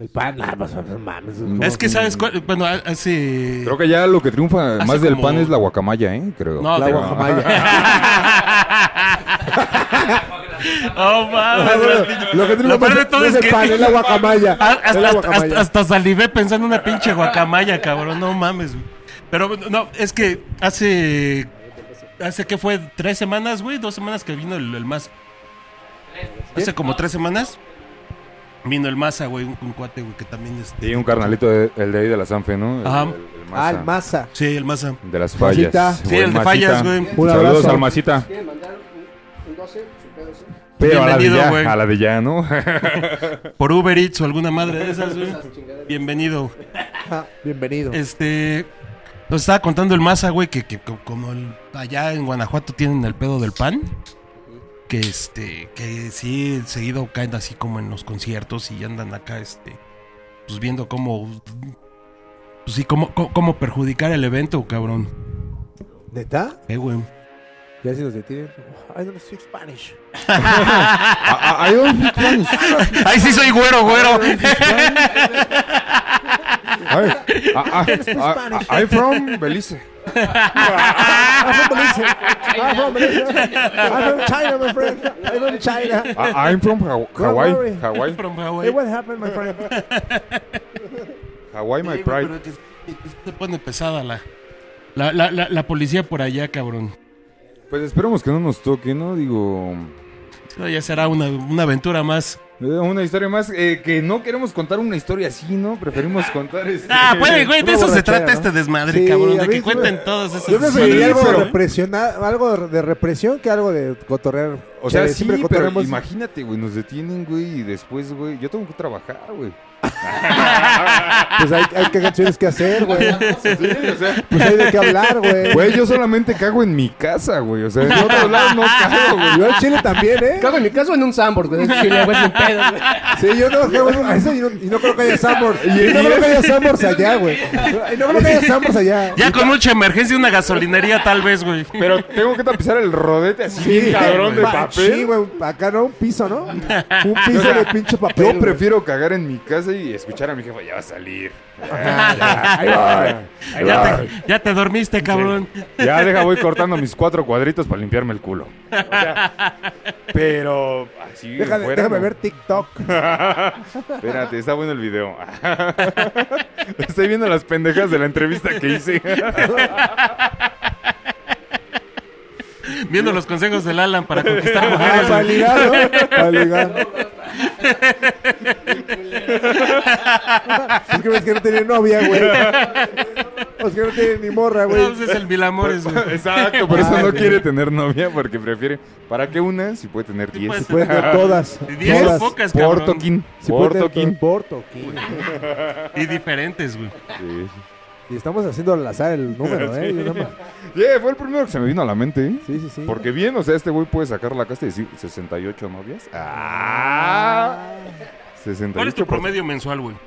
El pan, nah, pues, no mames. Es que, ¿sabes cuál? Bueno, hace... Creo que ya lo que triunfa Hace más del como- pan es la guacamaya, ¿eh? Creo. No, La de- guacamaya. Oh, mames. Lo que Lo peor de todo no es el que- pan, es la guacamaya. Es Hasta, la hasta, guacamaya. hasta- hasta salivé pensando en una pinche guacamaya, cabrón. No mames. Pero no, es que hace. ¿Hace qué fue? ¿Tres semanas, güey? ¿Dos semanas que vino el, el más? Hace como tres semanas. Vino el Masa, güey, un, un cuate, güey, que también este. Sí, un carnalito, de- el de ahí de la Sanfe, ¿no? El- Ajá. el- el Ah, el Masa. masa. Sí, el Masa. De las fallas. Masita. Sí, el de fallas, güey. Un Saludos abrazo. al Masita. ¿Quieren mandar un, un 12? Su pedo, sí. Pero a la de Bienvenido, ya, güey. a la de ya, ¿no? Por Uber Eats o alguna madre de esas, güey. Bienvenido. Bienvenido. Este. Nos estaba contando el Masa, güey, que, que co- como el- allá en Guanajuato tienen el pedo del pan. Que este. Que sí, seguido caen así como en los conciertos y andan acá, este. Pues viendo cómo. Pues sí, cómo, cómo, cómo perjudicar el evento, cabrón. ¿Neta? Eh, güey. Ya si nos detienen. I don't speak Spanish. I don't speak Spanish. ¡Ay, sí soy güero, güero! I, I, I, I, I'm from Belice. I'm from Malaysia. I'm from Malaysia. I'm from China, my friend. I'm from China. I, I'm from Haw-. Hawaii. Hawaii. From Hey, Hawaii. what happened, my friend? Hawaii, my pride. se pone pesada la, la, la, la, la policía por allá, cabrón. Pues esperemos que no nos toque, ¿no? Digo, Eso ya será una, una aventura más. eh, una historia más. eh, que no queremos contar una historia así, ¿no? Preferimos contar este. Ah, puede, güey, de eso se trata ¿no? este desmadre, Sí, cabrón. a De que sí cuenten me- todas esas Yo preferiría algo de, represión, algo de represión que algo de cotorrear. O sea, Chévere, sí, siempre pero cotorreamos. imagínate, güey, nos detienen, güey, y después, güey, yo tengo que trabajar, güey. Pues hay, hay que canciones que hacer, güey. Sí, o sea, Pues hay de qué hablar, güey. güey, yo solamente cago en mi casa, güey. O sea, en otros lados no cago, güey. Yo al chile también, ¿eh? Cago en mi caso en un Sambor, güey. Chile, güey, sin pedo, güey. Sí, yo no cago en eso y no, y no creo que haya Sambors. Y no creo que haya Sambors allá, güey. Y no creo que haya Sambors allá. Ya con mucha emergencia una gasolinería tal vez, güey. Pero tengo que tapizar el rodete así, Sí, cabrón, de pa- papel. Sí, güey. Acá no, un piso, ¿no? Un piso de pinche papel. Yo güey. prefiero cagar en mi casa y escuchar a mi jefa, ya va a salir. Ya te, ya te dormiste, cabrón. Ya deja, voy cortando mis cuatro cuadritos para limpiarme el culo. O sea, pero así de Déjame, fuera, déjame no. ver TikTok. Espérate, está bueno el video. Estoy viendo las pendejas de la entrevista que hice. Viendo los consejos del Alan para conquistar Ah, mujeres. para güey. ligar, ¿no? Para ligar. es que ves que no tiene novia, güey. Es que no tiene ni morra, güey. pues es el Milamores, güey. Exacto, por eso Ah, no quiere tener novia, porque prefiere. ¿Para qué una? Si puede tener diez. pues, Pueden tener todas. Y diez todas. son pocas, cabrón. Portoquín. Tener Portoquín. Portoquín. Y diferentes, güey. Sí, sí. Y estamos haciendo al azar el número, ¿eh? Yeah, fue el primero que se me vino a la mente, ¿eh? Sí, sí, sí. Porque bien, o sea, este güey puede sacar la casta y decir 68 novias. Ah, 68. ¿Cuál es tu promedio mensual, güey?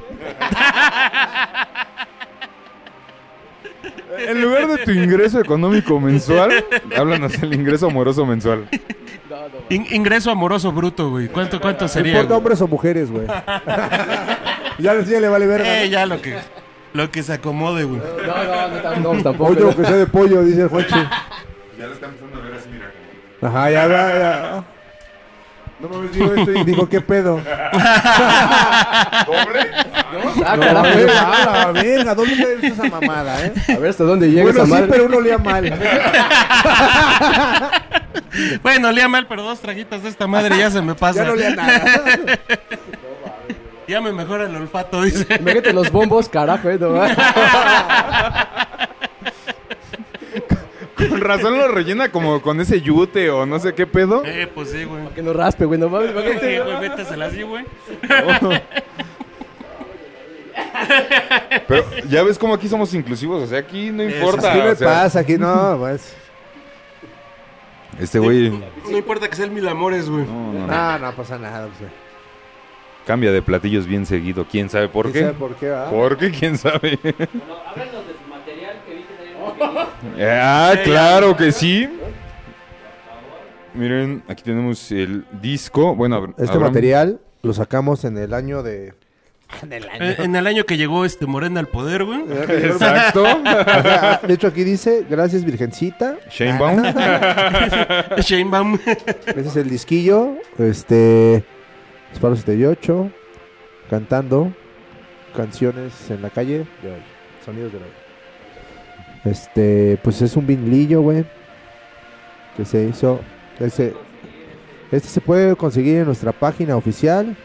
En lugar de tu ingreso económico mensual, háblanos del ingreso amoroso mensual. In- ingreso amoroso bruto, güey. ¿Cuánto, cuánto ¿No sería? importa hombres o mujeres, güey? ya, ya le vale verga. Eh, ya lo que, lo que se acomode, güey. No, no, no, no, tampoco. Oye, aunque sea de pollo, dice el Juanchi. Ya lo están empezando a ver así, mira. Ajá, ya, ya, ya. No mames, digo esto y dijo, ¿qué pedo? ¿Doble? Ah, No, güey, a la verga, ¿dónde está esa mamada, eh? A ver hasta dónde llega Bueno, esa sí, madre. pero uno olía mal. Bueno, olía mal, pero dos traguitas de esta madre ya se me pasa. Ya no olía nada. Ya me mejora el olfato, dice. Imagínate los bombos, carajo, eh, no, Con razón lo rellena como con ese yute o no sé qué pedo. Eh, pues sí, güey. Que no raspe, güey, no mames, Eh, imagínate. güey, métasela así, güey. Pero ya ves cómo aquí somos inclusivos, o sea, aquí no importa. ¿Qué me o sea, pasa? Aquí no, pues. Este güey No importa que sea el mil amores, güey. no, no, no. No, no pasa nada. Pues, cambia de platillos bien seguido. ¿Quién sabe por ¿Quién qué? sabe ¿Por qué? va? ¿Por qué? ¿Quién sabe? Bueno, háblanos de su material que vi que ah, claro que sí. Miren, aquí tenemos el disco. Bueno, Este Abraham- material lo sacamos en el año de. Eh, En el año que llegó este Morena al poder, güey. Exacto. Ajá, De hecho, aquí dice, gracias Virgencita. Shanebaum. Shanebaum. Ese es el disquillo. Este. Disparo 78. Cantando canciones en la calle de hoy. Sonidos de hoy. Este. Pues es un vinilillo, güey. Que se hizo. Ese. Este se puede conseguir en nuestra página oficial.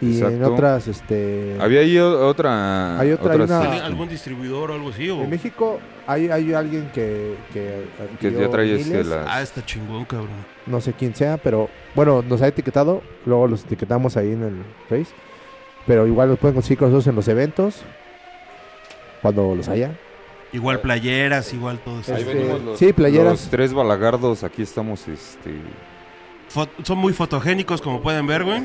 Y en otras, este. Había ahí otra. Hay otra, hay otras, una- ¿Tiene algún distribuidor o algo así? O... En México hay, hay alguien que. Que, que ya trae este, las. Ah, está chingón, cabrón. no sé quién sea, pero bueno, nos ha etiquetado, luego los etiquetamos ahí en el Face, pero igual los pueden conseguir con nosotros en los eventos, cuando los haya. Igual playeras, igual todo eso. Este, los, sí, playeras. los tres balagardos. Aquí estamos, este. Fo- son muy fotogénicos, como pueden ver, güey.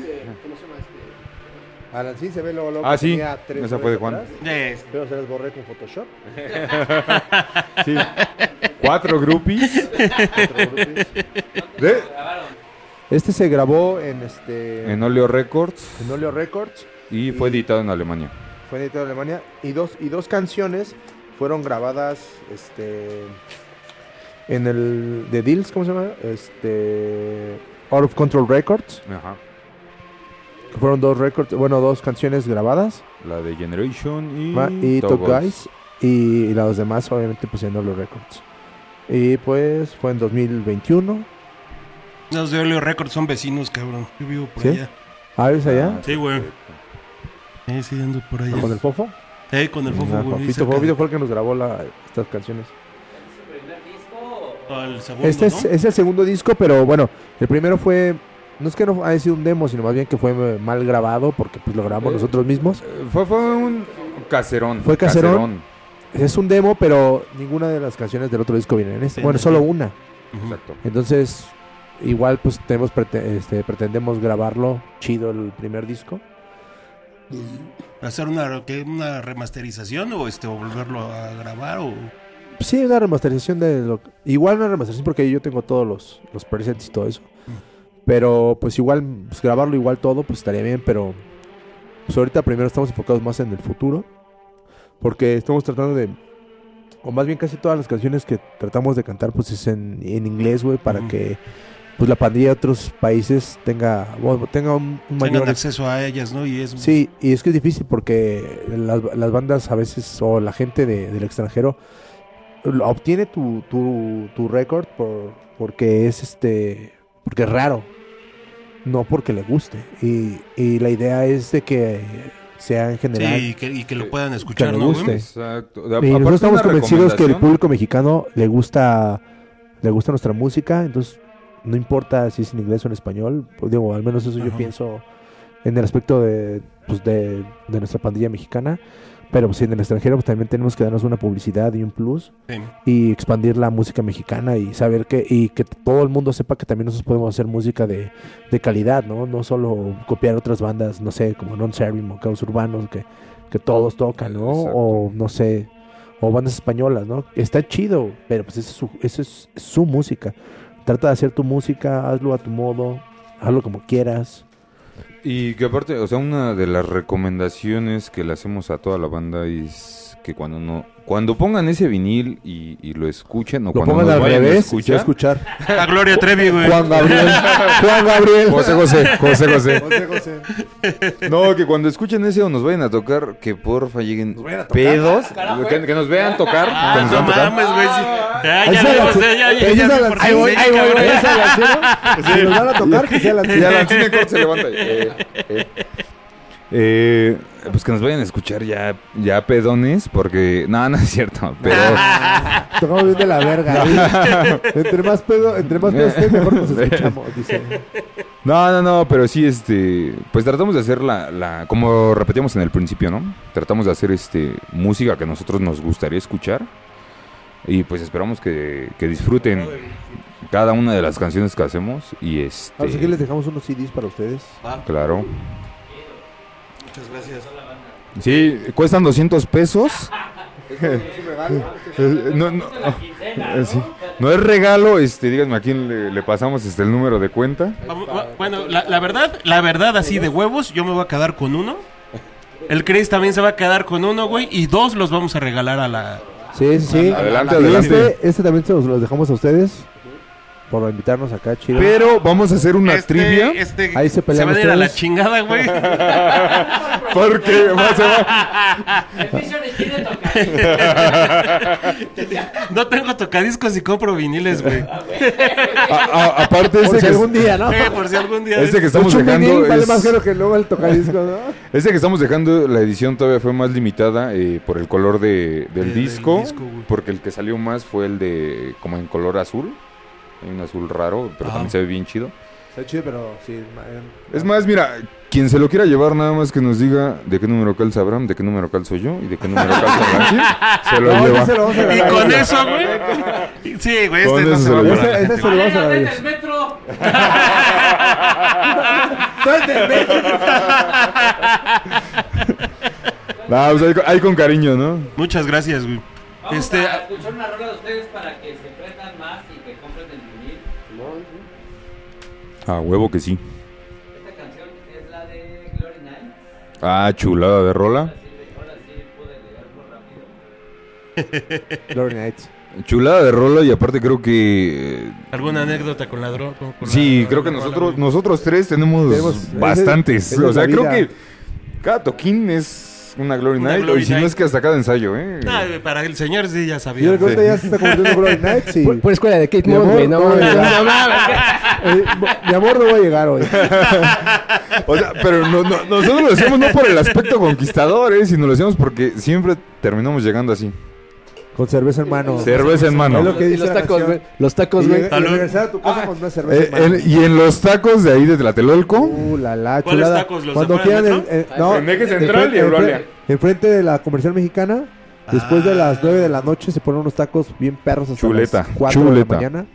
Alan, sí, se ve luego, luego Ah, sí, tenía tres esa fue de Juan. atrás, pero se las borré con Photoshop. Sí. Cuatro groupies. De- Este se grabó en este en Oleo Records. en Oleo Records, Y fue editado en Alemania. fue editado en Alemania, y dos, y dos canciones fueron grabadas este en el de Deals, ¿cómo se llama? Este Out of Control Records. Ajá. Que Fueron dos records, bueno, dos canciones grabadas. La de Generation y. Ma- y Top. Guys. Y, y los demás, obviamente, pues en los Records. Y pues fue en 2021. los de Oleo Records son vecinos, cabrón. Yo vivo por ¿Sí? allá. Ah, ¿ves allá? Sí, güey. Sí, ando por allá. ¿Con el Fofo? Eh, con el fofo, Ah, güey. Fue el que nos grabó la- estas canciones. ¿Su primer disco? El segundo, Este es, ¿no? es el segundo disco, pero bueno, el primero fue no es que no haya sido un demo, sino más bien que fue eh, mal grabado porque pues lo grabamos nosotros mismos. Eh, Fue, fue un caserón. Fue caserón. Es un demo, pero ninguna de las canciones del otro disco vienen en este. Bueno, solo una. Exacto. Entonces, igual pues tenemos prete- este, pretendemos grabarlo chido el primer disco. ¿Hacer una, ¿qué? una remasterización o este o volverlo a grabar? O... Sí, una remasterización de lo igual una remasterización porque yo tengo todos los los presets y todo eso. Pero pues igual pues, grabarlo igual todo pues estaría bien, pero pues ahorita primero estamos enfocados más en el futuro porque estamos tratando de o más bien casi todas las canciones que tratamos de cantar pues es en, en inglés, güey, para que pues la pandilla de otros países tenga bueno, tenga un, un Tengan mayor acceso a ellas, ¿no? Y es Sí, y es que es difícil porque las, las bandas a veces, o la gente de- del extranjero, obtiene tu, tu, tu récord por, porque es este porque es raro, no porque le guste. Y, y la idea es de que sea en general. Sí, y que, y que lo puedan que escuchar, le ¿no? guste. güey? Exacto. Y Aparte, nosotros estamos convencidos que el público mexicano le gusta le gusta nuestra música, entonces no importa si es en inglés o en español, pues, digo, al menos eso yo pienso en el aspecto de, pues, de, de nuestra pandilla mexicana, pero pues en el extranjero pues, también tenemos que darnos una publicidad y un plus Sí. y expandir la música mexicana y saber que y que todo el mundo sepa que también nosotros podemos hacer música de, de calidad, ¿no? No solo copiar otras bandas, no sé, como Non Serving o Caos Urbanos que, que todos tocan, ¿no? Exacto. O no sé, o bandas españolas, ¿no? Está chido, pero pues esa es su, esa es su música. Trata de hacer tu música, hazlo a tu modo, hazlo como quieras. Y que aparte, o sea, una de las recomendaciones que le hacemos a toda la banda es que cuando no, cuando pongan ese vinil y, y lo escuchen o Lo cuando pongan nos al vayan a revés, a escuchar, escuchar. A Gloria Trevi, güey. Juan Gabriel, Juan Gabriel. José José, José José. José José. No, que cuando escuchen ese o nos vayan a tocar, que porfa lleguen pedos, que, que nos vean tocar, que Ah, nos no vean tocar. mames, güey. sí. Ya, Ahí ya, eh, ya, ya, ahí ya qué ahí voy, ahí voy, cabrón. ¿Ves al lancero? Si nos van a tocar, que sea el lancero. Ya la cine corte se levanta. Eh, eh. Eh, pues que nos vayan a escuchar ya, ya pedones, porque no, no es cierto, pero Tocamos bien de la verga. ¿eh? entre más pedo, entre más pedo esté, mejor nos escuchamos, dice. no, no, no, pero sí, este, pues tratamos de hacer la, la, como repetíamos en el principio, ¿no? Tratamos de hacer, este, música que a nosotros nos gustaría escuchar y pues esperamos que, que disfruten cada una de las canciones que hacemos y este, Ahora sí que les dejamos unos CDs para ustedes. claro. Muchas gracias. Sí, cuestan 200 pesos. Eh, no, no, eh, sí. No es regalo, este, díganme a quién le, le pasamos este, el número de cuenta. Bueno, la, la verdad, la verdad, así de huevos, yo me voy a quedar con uno. El Chris también se va a quedar con uno, güey. Y dos los vamos a regalar a la. Sí, sí, sí. Adelante, Y adelante. Este, este también se los, los dejamos a ustedes. Por invitarnos acá, chido. Pero vamos a hacer una Este- trivia. este- Ahí se pelean van a ir a la ustedes. chingada, güey. Porque más se va- El Fisher quiere tocar. no tengo tocadiscos y compro viniles, güey. a- a- aparte Por este si que, algún día, ¿no? Eh, por si algún día. este que estamos dejando vinil vale es- más caro que luego el tocadiscos, ¿no? este que estamos dejando la edición todavía fue más limitada eh, por el color de, del del disco, disco, güey. porque el que salió más fue el de como en color azul. Hay un azul raro, pero Ah. también se ve bien chido. Está chido, pero sí. eh, Es más, mira, quien se lo quiera llevar, nada más que nos diga de qué número calza Abraham, de qué número calzo yo y de qué número calza Frankie. Se lo No, lleva. se lo vamos a Y con eso, güey. Sí, güey, Con este no eso se se va a lo lleva. Ese, ese se lo vamos a dar. vete al metro. Ah, pues ahí, con- ahí con cariño, ¿no? Muchas gracias, güey. Vamos Este, a escuchar una rola de ustedes A huevo que sí. Esta canción es la de Glory Night. Ah, chulada de rola. Ahora sí pude leerlo rápido. Glory Nights. Chulada de rola y aparte creo que... eh, ¿Alguna anécdota con la droga? con- con Sí, la- creo que nosotros, nosotros tres tenemos, Tenemos- ese- bastantes. esa o es sea, creo que cada toquín es una Glory Una Night. Glory y si no Night. es que hasta cada ensayo, ¿eh? Nah, güey, para el señor sí ya Yo sabía. creo que ahorita ya se está convirtiendo en Glory Nights y... Por, por escuela de Kate Mi Moss, amor, güey, no no, mames. ya. No mames. Eh, mi amor, no voy a llegar hoy. O sea, pero no- no- nosotros lo hacemos no por el aspecto conquistador, ¿eh? sino lo hacemos porque siempre terminamos llegando así. Con cerveza en mano. Cerveza en mano. Es lo que Y dice los tacos, güey. Los tacos, güey. regresar a tu casa con una cerveza Eh, en mano. en- y en los tacos de ahí de Tlatelolco, Uh, la la ¿Cuáles chulada. tacos? ¿Los Cuando quieran, el- eh, no, En Eje Central y Eulalia. enfrente- de la comercial mexicana, después de las 9 de la noche se ponen unos tacos bien perros hasta Chuleta, las 4 de la chuleta. mañana.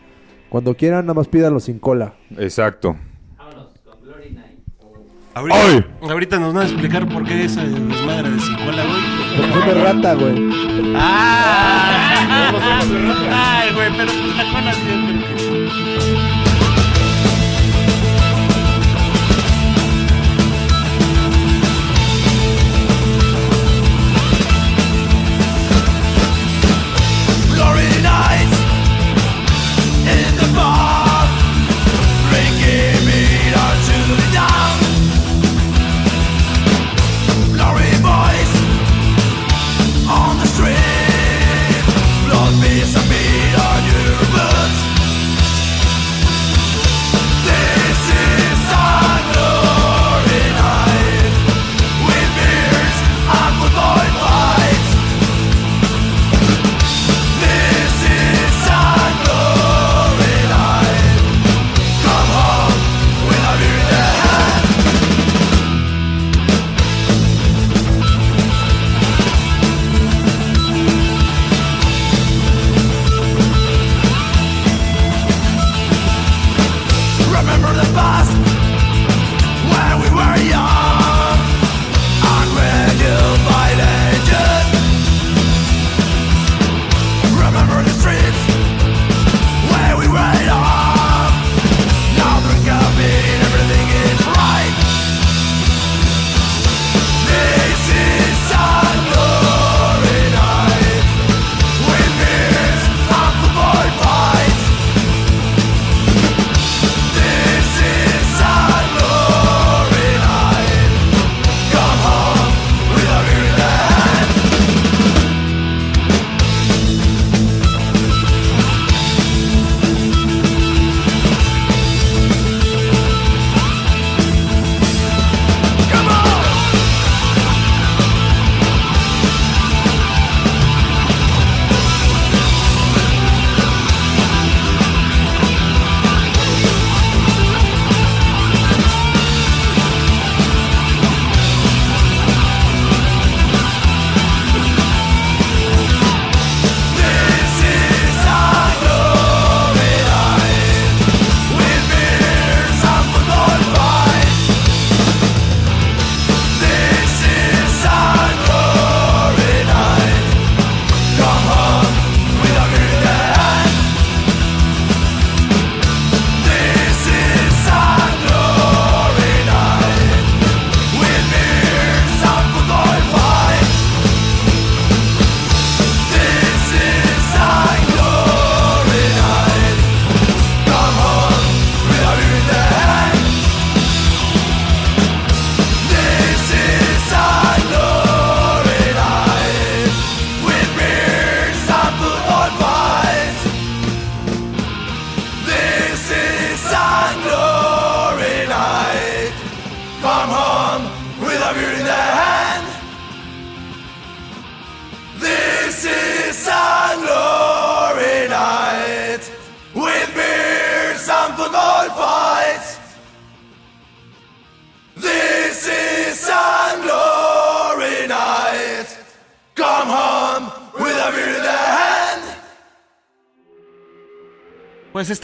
Cuando quieran, nada más pídanlos sin cola. exacto. Vámonos, con Glory Night. Ahorita, ¡Ay! ahorita nos van a explicar por qué esa desmadre de Cincola, güey. Porque son de rata, güey. ¡Ah! Ay, güey, pero pues la cola siempre. Glory night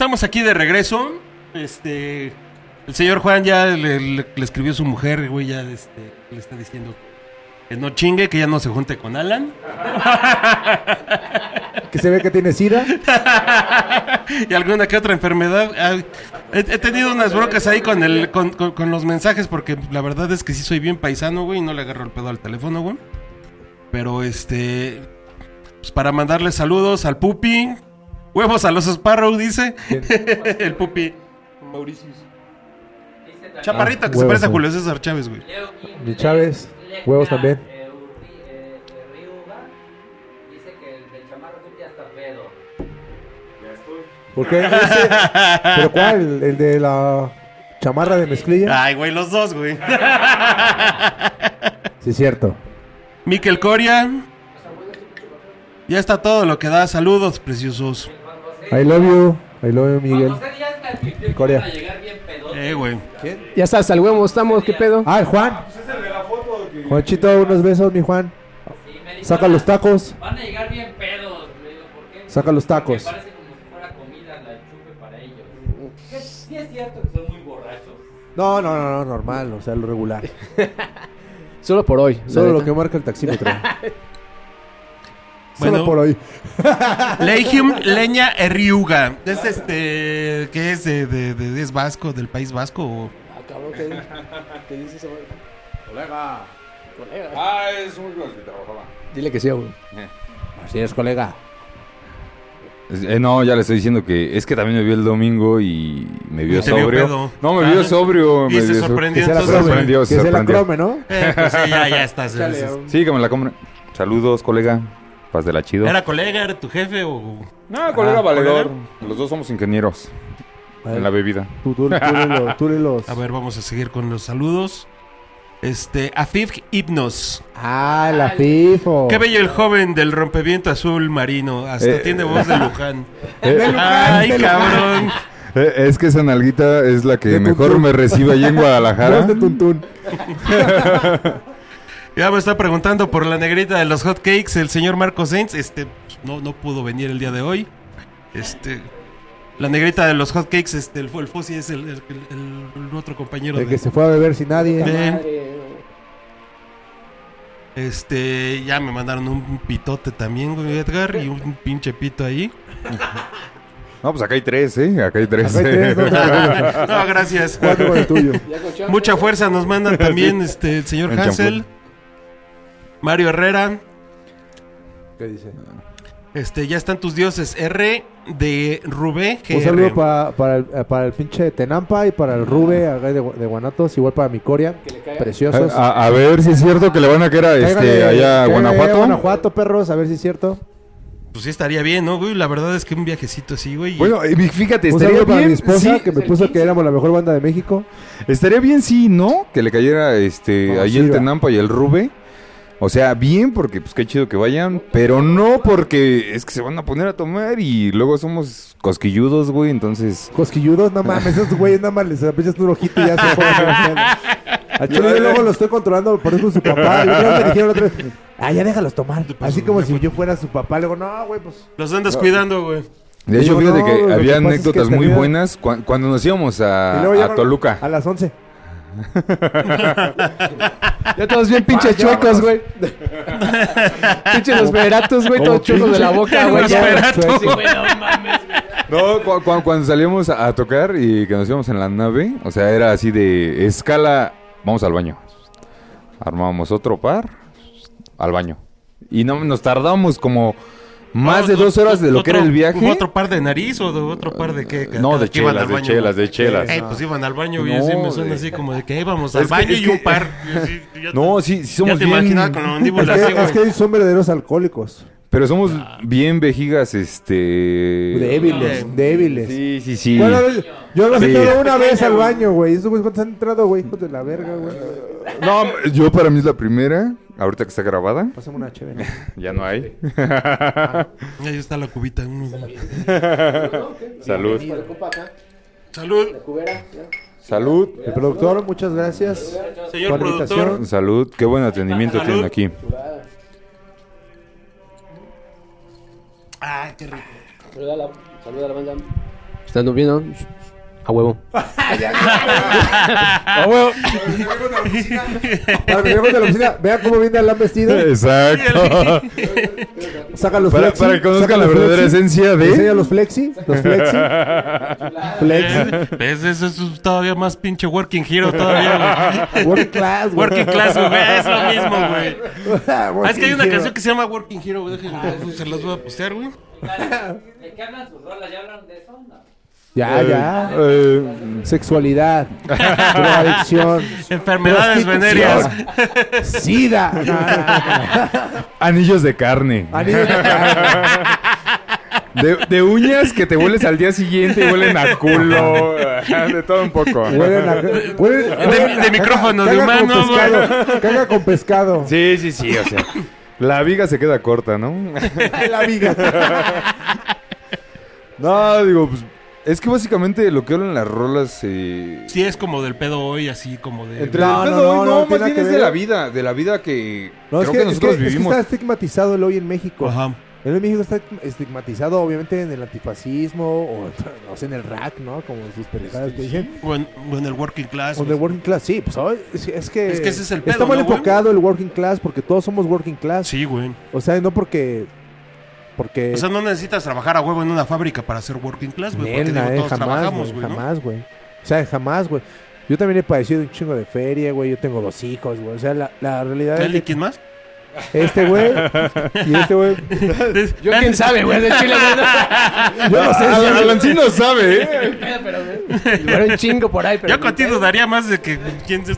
estamos aquí de regreso. Este. El señor Juan ya le, le- le escribió a su mujer, güey, ya este, le está diciendo que no chingue, que ya no se junte con Alan. Que se ve que tiene sida. y alguna que otra enfermedad. He, he tenido unas broncas ahí con, el, con, con- con los mensajes porque la verdad es que sí soy bien paisano, güey, y no le agarro el pedo al teléfono, güey. Pero este... Pues para mandarle saludos al Pupi. Huevos a los Sparrow, dice. el Pupi. Mauricio. Chaparrito, Ah, que se parece a huevos, Julio César Chávez, güey. De Chávez, huevos también. eh, Urri- eh, de Ryuga, Dice que el del chamarro Kim ya está pedo. ¿Por qué? Ese- ¿Pero cuál? ¿El, el de la chamarra de mezclilla? Ay, güey, los dos, güey. Sí, cierto. Miquel Coria. Ya está todo lo que da. Saludos, preciosos. I love you. I love you, Miguel. El Corea. van a llegar bien pedotes. Eh, güey. Ya está, saludemos, estamos, ¿qué pedo? Ah, el Juan. Juanchito, unos besos, mi Juan. Saca los tacos. Van a llegar bien pedos. Le digo, ¿por qué? Saca los tacos. Porque parece como si fuera comida la chupe para ellos. Que Sí es cierto que son muy borrachos. No, no, no, no, normal, o sea, lo regular. Solo por hoy. la Solo lo neta. que marca el taxímetro. Bueno. Solo por hoy. Leigium Leña Erriuga. Es este. ¿Qué es? De, de- de- ¿Es vasco? ¿Del país vasco? o- Ah, cabrón, ¿qué, qué? Colega. Colega. Ah, es un que trabajaba. Dile que sí, güey. Así es, colega. Eh, no, ya le estoy diciendo que es que también me vio el domingo y me vio te sobrio. pedo. no, me vio Ah. sobrio. Y me se vio sorprendió Que se la sorprendió, Que se se la sorprendió. crome, ¿no? Eh, pues sí, ya, ya estás. Sí, que me la compre. Saludos, colega. Paz de la chido. ¿Era colega? ¿Era tu jefe? O... No, colega Ah, valedor. Los dos somos ingenieros en la bebida. Tú, tú, tú, léelo, tú léelos. A ver, vamos a seguir con los saludos. Este, Afif Hipnos. Ah, la FIFO. Qué bello el joven del rompeviento azul marino. Hasta Eh, tiene voz de Luján. Eh, Ay, cabrón. eh, es que esa nalguita es la que De mejor tuntún. me recibe allí en Guadalajara. Voz de tuntún. Ya me está preguntando por la negrita de los hot cakes. El señor Marco Sainz, este, no, no pudo venir el día de hoy. Este, la negrita de los hot cakes, este, el, el Fossi es el, el- el- el otro compañero El de, que se fue a beber sin nadie. de- Este, ya me mandaron un pitote también, güey, Edgar, y un pinche pito ahí. No, pues acá hay tres, ¿eh? Acá hay tres. Acá hay tres, ¿no? Gracias. Cuatro con el tuyo. Mucha fuerza nos mandan también este el señor El Hansel, champú. Mario Herrera, ¿Qué dice? este, ya están tus dioses, R de Rubé, Un saludo pa- para, el, eh, para el pinche Tenampa y para el Rube acá de, Gua- de Guanatos. Igual para mi Coria. Que le caiga. Preciosos. A, a ver si es cierto que le van a caer a este, allá a Guanajuato. Guanajuato, perros. A ver si es cierto. Pues sí estaría bien, ¿no, güey? La verdad es que un viajecito así, güey. Bueno, eh, fíjate, Un estaría saludo para bien. mi esposa sí, que me puso que éramos la mejor banda de México. Estaría bien, sí, ¿no? Que le cayera este Como ahí el. Tenampa y el Rube. O sea, bien, porque pues qué chido que vayan, pero no porque es que se van a poner a tomar y luego somos cosquilludos, güey, entonces... Cosquilludos, no mames. Esos güeyes nada más les aprecias un ojito y ya se ponen a Chile yo luego lo estoy controlando por eso su papá. Y luego me dijeron otra vez, ah, ya déjalos tomar. Así como si yo fuera su papá. Le digo, no, güey, pues. Los andas cuidando, güey. De hecho, Digo, fíjate no, que había pasa es que anécdotas muy buenas cuan- cuando nos íbamos a, luego a Toluca. A las 11. Ya todos bien pinches chuecos, güey. Pinches los veratos, güey, todos chuecos de la boca, güey. Los veratos. Sí, güey, no mames, güey. No, cu- cu- cuando salíamos a, a tocar y que nos íbamos en la nave, o sea, era así de escala, vamos al baño. Armábamos otro par, al baño. Y no nos tardábamos como más de dos horas de lo que era el viaje. ¿Otro par de nariz o de otro par de qué? No, de chelas, de chelas, de chelas. Eh, pues iban al baño. No, así me suena así como de que íbamos al baño y que- un par. Y ya No, sí, sí ya somos te bien... imaginaba con la Es mandíbula que, así, es que son verdaderos alcohólicos. Pero somos bien vejigas, este... Débiles, débiles. Sí, sí, sí. Bueno, yo me he entrado una vez al baño, güey. ¿Esos güeyes cuántos han entrado, güey? Hijos de la verga, güey. No, yo para mí es la primera, ahorita que está grabada. Pásame una chévere. Ya no hay. Ahí está la cubita. Salud. Salud, la cubera. Salud. El productor, muchas gracias. señor Por productor. invitación. Salud. Qué buen atendimiento Salud. tienen aquí. Ah, qué rico. Saluda a la, saluda a la banda. ¿Están bien, no? A huevo. A huevo. Para viejos de la oficina, vean cómo viene Alan vestido. Exacto. Saca los Para, flexi. para que conozcan la los verdadera flexi. esencia Enseña de... los flexi. Los flexi. flexi. ¿Ves? Eso es todavía más pinche working hero todavía, güey. Working class, güey. Working class, güey. Es lo mismo, güey. Ah, es que hay una canción que se llama Working Hero, güey. Déjenme, se las voy a postear, güey. ¿De qué hablan sus rolas? ¿Ya hablaron de eso? No. Ya, ya. Eh, Sexualidad. drogadicción. Enfermedades venéreas. Sida. No, no, no. anillos de carne. Anillo de carne. De, de uñas que te hueles al día siguiente y huelen a culo. De todo un poco. Huelen a- huelen- De, de micrófono de Caga con humano, pescado. Caga con pescado. Sí, sí, sí, o sea. La viga se queda corta, ¿no? la viga. no, digo, pues. Es que básicamente lo que hablan las rolas. Eh, Sí, es como del pedo hoy, así como de. entre No, el no, pedo, no, no, no, más tiene bien que es de la vida, de la vida que No, creo es que, que, es nosotros que- es que vivimos. está estigmatizado el hoy en México. Ajá. El hoy en México está estigmatizado, obviamente, en el antifascismo o, o sea, en el rack, ¿no? Como sus pendejadas que dicen. O en, o en el working class. O en el working class, sí, pues hoy es, es que, Es que ese es el pedo, está mal ¿no, güey? enfocado el working class porque todos somos working class. Sí, güey. O sea, no porque porque O sea, no necesitas trabajar a huevo en una fábrica para ser working class, güey. Porque digo, eh, todos jamás, trabajamos, güey, güey, ¿no? jamás, güey. O sea, jamás, güey. Yo también he padecido un chingo de feria, güey. Yo tengo dos hijos, güey. O sea, la, la realidad es ¿Él y que quién más? Este güey y este güey. Yo quién sabe, güey, de Chile, güey. Yo no sé si Alan, Alan sí no sabe, ¿eh? pero, güey, pero un chingo por ahí, pero. Yo contigo dudaría más de que. ¿Quién, De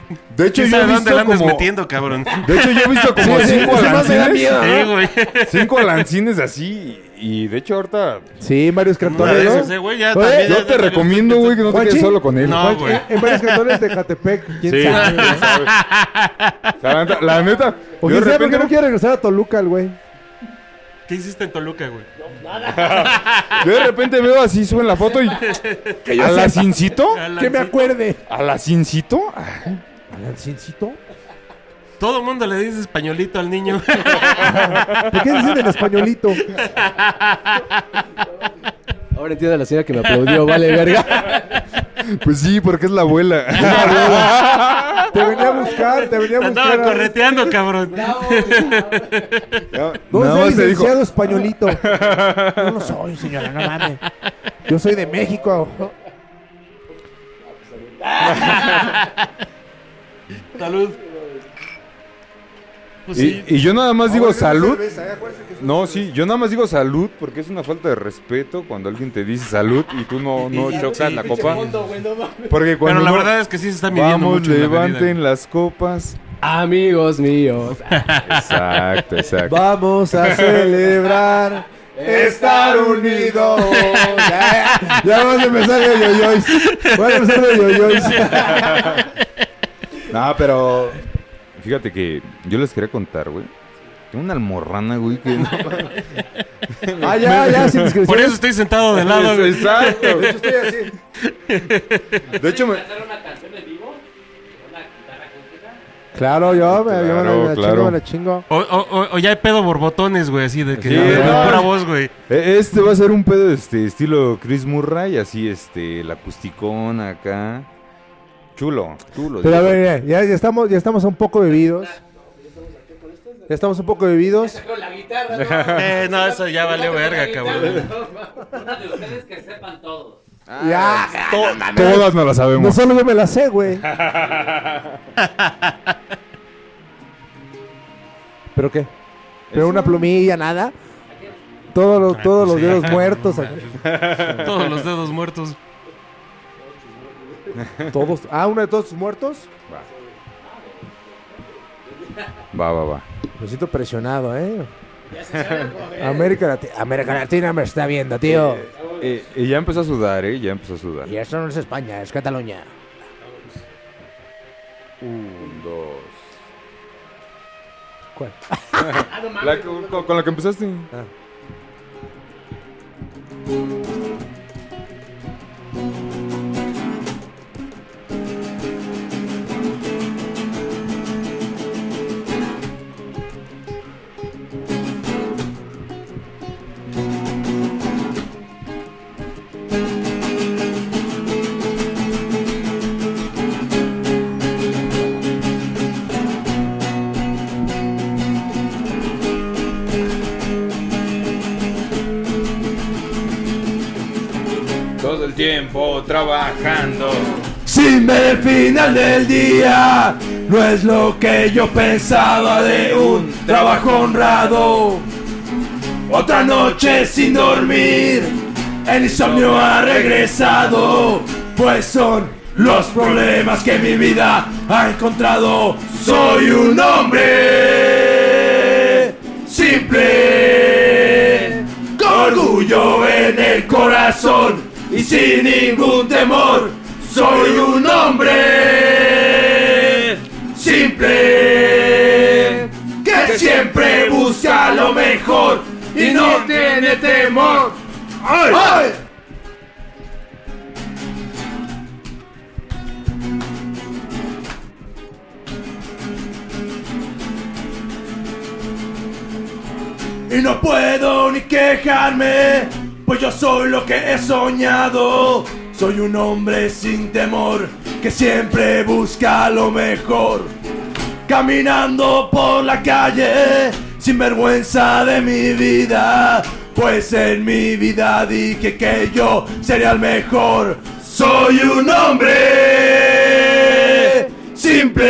hecho, quién yo he sabe dónde visto la andas como- metiendo, cabrón? De hecho, yo he visto como Sí, cinco alancines. Cinco alancines así. Y de hecho, ahorita. Sí, varios de ¿no? eh, güey, ya Oye, también, Yo ya- te recomiendo, güey, que no te Juanchi. quedes solo con él. No, güey. en- En varios cantones de Catepec, quién Sí, sabe. sabe. La neta, la neta O yo quién de sabe por qué repente, no quiere regresar a Toluca el güey. ¿Qué hiciste en Toluca, güey? yo de repente veo así, suben la foto y. ¿A la cincito? Que me acuerde. ¿A la cincito? ¿Alancincito? Todo el mundo le dice españolito al niño. ¿Por qué dicen en españolito? Ahora entiendo a la señora que me aplaudió, vale, verga. Pues sí, porque es la abuela. Te venía a buscar, te venía a buscar. Andaba correteando, cabrón. No, Nada soy más te dijo. licenciado españolito. Yo no soy, señora, no mames. Yo soy de México. Salud. Pues Y, sí. y yo nada más digo salud. ¿eh? No, sí, yo nada más digo salud porque es una falta de respeto cuando alguien te dice salud y tú no, no chocas la copa. Porque cuando Pero la verdad es que sí se están midiendo Vamos, mucho en la levanten las copas. Amigos míos. Exacto, exacto. Vamos a celebrar estar unidos. Ya, ya vamos a empezar de yoyois. Vamos a empezar de yoyois. No, pero fíjate que yo les quería contar, güey. Tengo una almorrana, güey, que no... Ah, ya, ya, sin Por discreción. eso estoy sentado de lado, güey. Exacto. De hecho, estoy así. De hecho, me... ¿Cantar una canción en vivo? ¿Una guitarra acústica? Claro, yo me, yo me la- Claro, claro. chingo, me la chingo. O, o- o- o ya hay pedo borbotones, güey, así de que Sí, de no. pura voz, güey. E- Este va a ser un pedo este estilo Chris Murray, así este, la acusticón acá. Chulo, chulo. Pero a ver, ya, ya estamos, ya estamos un poco bebidos. Ya estamos un poco bebidos. Con la guitarra, ¿no? Eh, no, eso ya valió verga, cabrón. Una de ustedes que sepan todos. Ya, Todas no las no sabemos. solo yo me la sé, güey. ¿Pero qué? ¿Pero una plumilla, nada? Todos los, todos los dedos muertos. Todos los dedos muertos. Todos. Ah, uno de todos muertos. Va, va, va. Me siento presionado, ¿eh? América, Lati- América Latina me está viendo, tío. Eh, y ya empezó a sudar, ¿eh? Ya empezó a sudar. Y eso no es España, es Cataluña. Un, dos. ¿Cuál? La que- con, con la que empezaste. Todo tiempo trabajando. Sin ver el final del día, no es lo que yo pensaba de un trabajo honrado. Otra noche sin dormir, el insomnio ha regresado, pues son los problemas que mi vida ha encontrado. Soy un hombre simple, con orgullo en el corazón y sin ningún temor. Soy un hombre simple que siempre busca lo mejor y no tiene temor. ¡Ay! Y no puedo ni quejarme, pues yo soy lo que he soñado. Soy un hombre sin temor, que siempre busca lo mejor. Caminando por la calle, sin vergüenza de mi vida. Pues en mi vida dije que yo sería el mejor. Soy un hombre simple,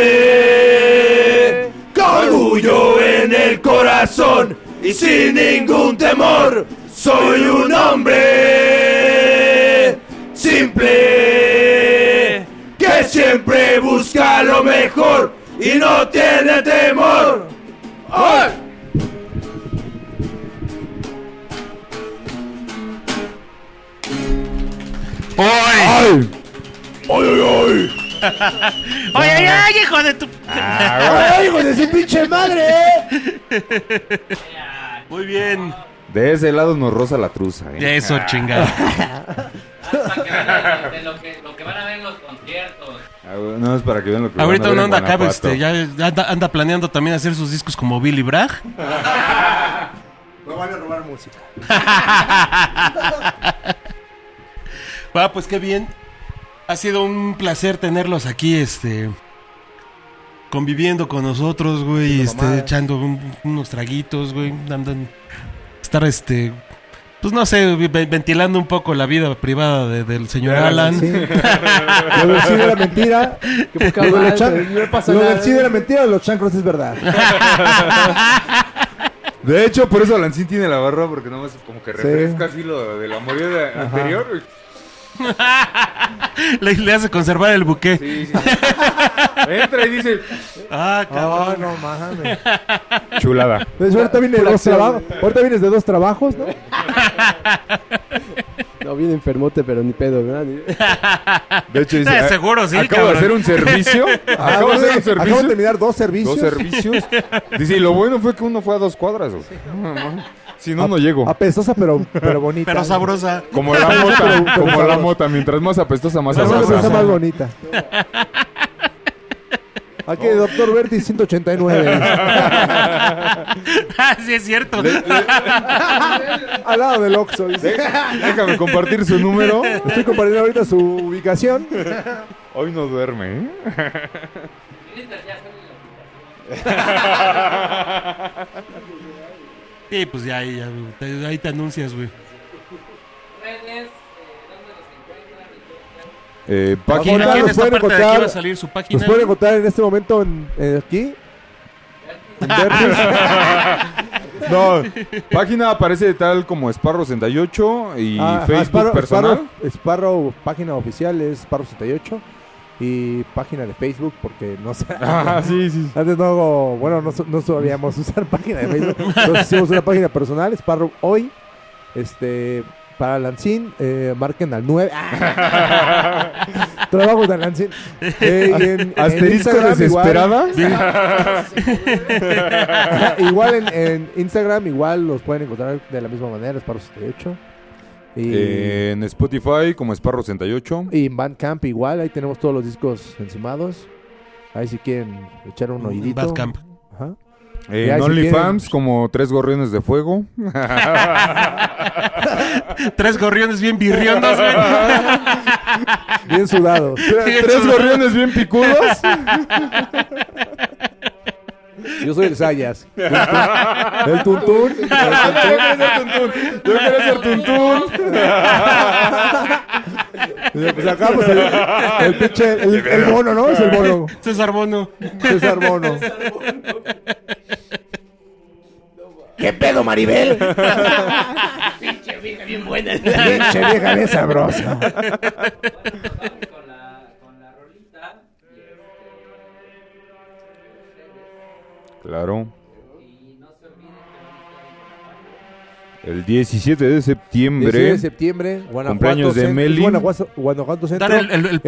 con orgullo en el corazón y sin ningún temor. Soy un hombre simple, que siempre busca lo mejor y no tiene temor. ¡Ay! ¡Ay! ¡Ay, ay, ay! ¡Ay, ay, ay, hijo de tu... ¡Ay, hijo de su pinche madre! Muy bien. De ese lado nos roza la truza. ¿eh? Eso, chingada. Para que vean de lo que, lo que van a ver en los conciertos. Ah, No es para que vean lo que Ahorita van a uno anda acá, este, ya ya anda, anda planeando también hacer sus discos como Billy Bragg. No van a robar música. Ah, pues qué bien. Ha sido un placer tenerlos aquí, este. Conviviendo con nosotros, güey. Este, echando un- unos traguitos, güey. Andan. Estar, este. Pues no sé, ve- ventilando un poco la vida privada de- del señor Alan. Sí. Lo del sí de la mentira. Lo, no lo del sí de la mentira de los chancros es verdad. De hecho, por eso Alancín tiene la barba, porque nada más como que Sí. refresca así lo de la mordida anterior. Le, le hace conservar el buque. Sí, sí. Entra y dice, Ah, Ah, cabrón. no mames. chulada. Pues ahorita, viene de dos trabajos. ahorita vienes de dos trabajos, ¿no? No, bien enfermote, pero ni pedo, ¿verdad? De hecho, dice, Eh, "Ah, seguro, sí, Acabo cabrón. de hacer un servicio. Ah, acabo de hacer un Acabo de servicio. terminar dos servicios. Dos servicios. Dice, y lo bueno fue que uno fue a dos cuadras. güey. No, no. Si no, no llego. Apestosa, pero, pero bonita. Pero sabrosa. Como la mota, como la mota. Mientras más apestosa, más Pero sabrosa. más bonita. Aquí, doctor Berti, 189. Ah, sí, es cierto. Al lado del Oxxo. dice. Déjame compartir su número. Estoy compartiendo ahorita su ubicación. Hoy no duerme. ¿eh? Sí, pues ya, ahí, ya, te- ahí te anuncias, güey. eh. Eh, Ahora página. en nos pueden encontrar- a salir su página. Nos pueden encontrar en este momento en, eh, aquí. En Vertis. No, página aparece tal como Sparrow 68 y Ah, Facebook Sparrow- personal. Sparrow, Sparrow, página oficial es Sparrow 78 y página de Facebook porque no sé. Ah, sí, sí. Antes no, bueno, no, no sabíamos usar página de Facebook. Entonces hicimos una página personal, Sparrow hoy. Este, para Lancín, eh, marquen al 9. Trabajos de Lancín. Eh, y en, en Asterisco desesperada. Igual, igual en, en Instagram, igual los pueden encontrar de la misma manera, Sparrow 78. Y, Eh, en Spotify como Sparrow 68. y en Bandcamp igual, ahí tenemos todos los discos encimados. Ahí si quieren echar un oídito. Ajá. Eh, Ya, en si OnlyFans como Tres Gorriones de Fuego. Tres gorriones bien birriondos, güey. Bien sudados. Tres Gorriones bien picudos. Yo soy el Sayas. El Tuntún. El Tuntún. Yo quiero ser Tuntún. Y pues sacamos el, el pinche, el, el mono, ¿no? Es el mono. César Bono. César Mono. ¿Qué pedo, Maribel? Pinche vieja bien buena. Pinche vieja bien sabrosa. En El 17 de 19 septiembre. de septiembre, Guanajuato. Cumpleaños de Meli. Guanajuato, Guanajuato Centro. Dar el- el- En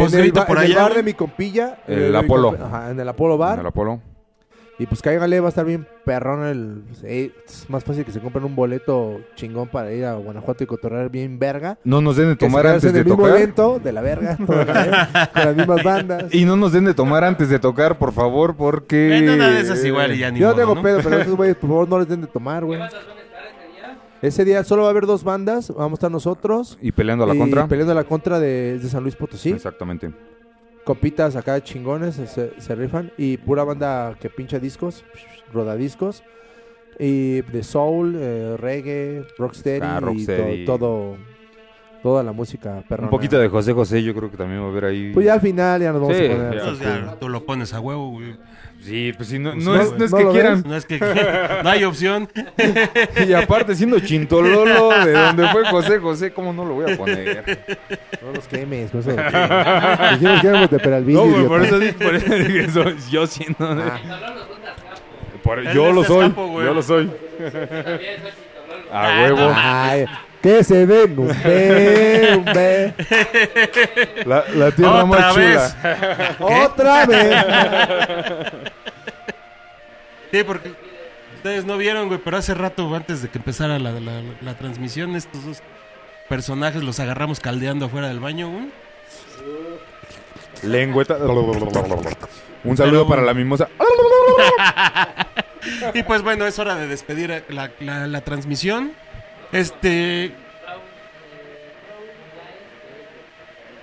por en el allá, bar de mi compilla. El eh, Apolo. Ajá, en el Apolo Bar. En el Apolo. Y pues cáiganle, va a estar bien perrón el... eh, es más fácil que se compren un boleto chingón para ir a Guanajuato y cotorrear bien verga. No nos den de tomar antes en de el mismo tocar. evento de la verga, con las mismas bandas. Y no nos den de tomar antes de tocar, por favor, porque... En una de esas igual y ya ni Yo no modo, tengo ¿no? pedo, pero esos güeyes, por favor, no les den de tomar, güey. ¿Cuántas van a estar ese día? Ese día solo va a haber dos bandas, vamos a estar nosotros. Y peleando a la y contra. Peleando a la contra de, de San Luis Potosí. Exactamente. Copitas acá chingones, se, se rifan. Y pura banda que pincha discos, rodadiscos. Y de soul, eh, reggae, rocksteady, Ah, y to- todo, toda la música perrona. Un poquito de José José, yo creo que también va a haber ahí. Pues ya al final ya nos vamos Sí, a poner. ya. Tú lo pones a huevo, güey. Sí, pues sí, no, Pues no no, es, no es ¿no que lo quieran. No es que no hay opción. Y aparte, siendo chintololo de donde fue José José, ¿cómo no lo voy a poner? No los quemes, eso. Dijimos que éramos de Peralvillo. No, güey, por eso dije, por eso dije eso. Yo siendo. Capo. por- Él yo lo soy. yo lo soy. Soy. A huevo. Ay, que se den un be, un be. La, la tierra Otra más vez. chula. Otra vez. Sí, porque ustedes no vieron, güey, pero hace rato, antes de que empezara la, la, la transmisión, estos dos personajes los agarramos caldeando afuera del baño, güey. Lengüeta. Un saludo Pero- para la mimosa. Y pues bueno, es hora de despedir la, la, la transmisión. Este,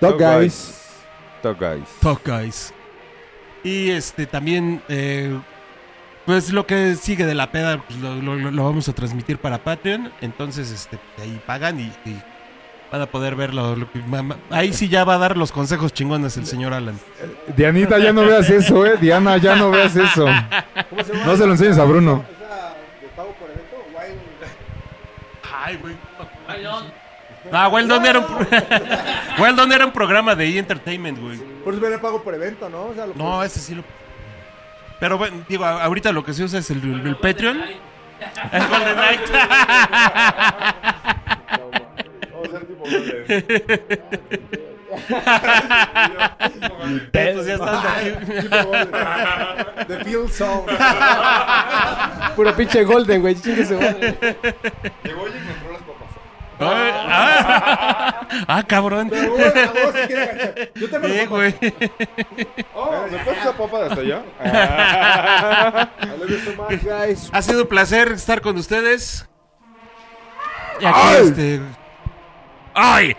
Dog guys. Talk guys. Talk Guys. Y este también, eh, pues lo que sigue de la peda, pues, lo, lo- vamos a transmitir para Patreon. Entonces, este, ahí pagan y, y van a poder verlo. ahí sí ya va a dar los consejos chingones el señor Alan. Dianita, ya no veas eso, eh. Diana, ya no veas eso. No se lo enseñes a Bruno. Ay, güey. Ay, no. Ah, Weldon era un, pro- Weldon era un programa de E! Entertainment, güey. Por eso viene pago por evento, ¿no? O sea, lo- No, ese sí lo... Pero bueno, digo, ahorita lo que se usa es el, el Patreon. El Golden Knight. Ya están aquí. The Field Song. Puro pinche Golden, güey. Chingue su madre. Ay, ah, ah, cabrón. Yo te Sí, güey. Oh, ¿me pasas esa papa de hasta allá? guys. Ha sido un placer estar con ustedes. Y aquí, este. ¡Ay!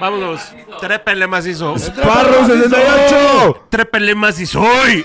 Vámonos. Trépenle macizo. ¡Parro 68! Trépenle macizo. ¡Hoy!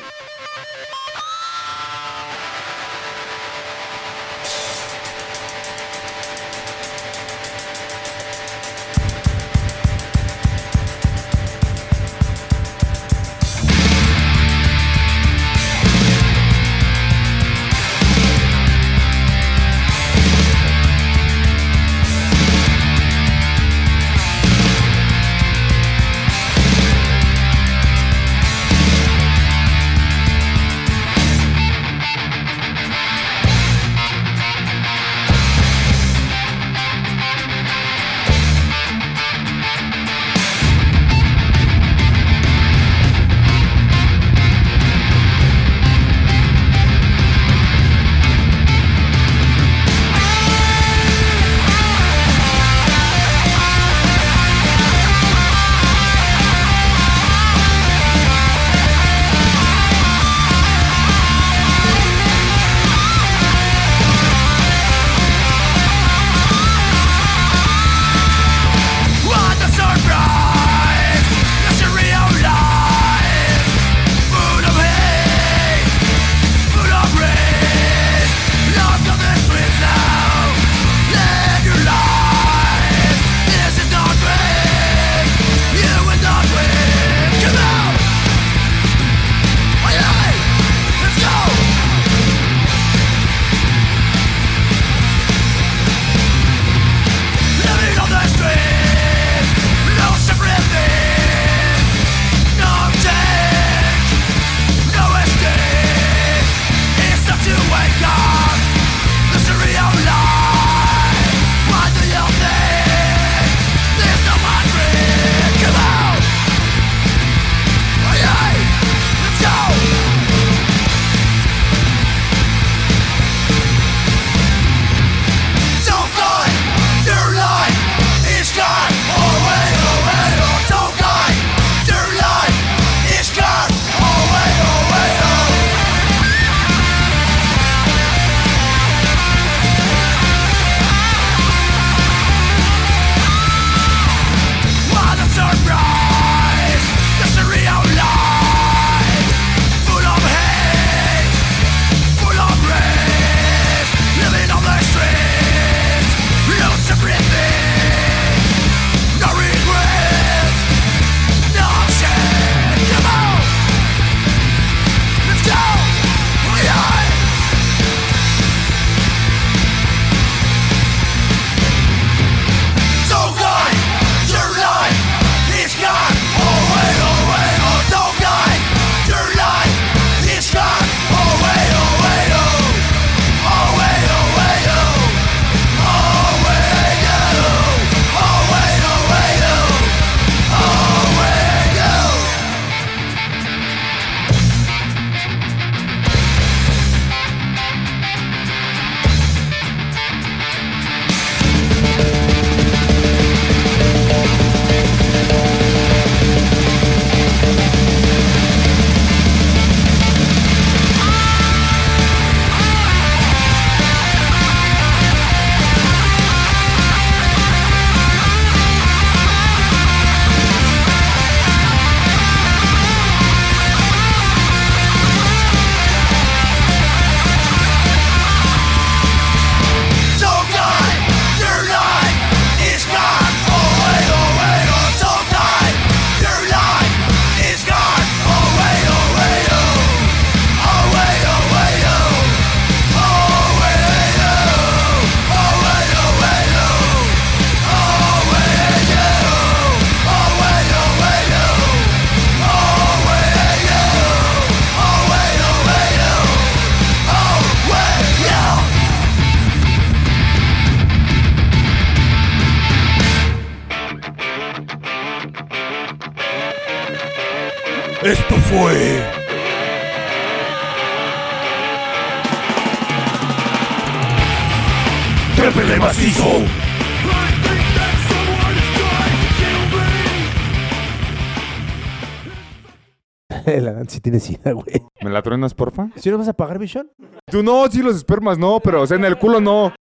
Güey. ¿Me la truenas, porfa? ¿Sí nos vas a pagar, Vision? Tú no, sí, los espermas no, pero o sea, en el culo no.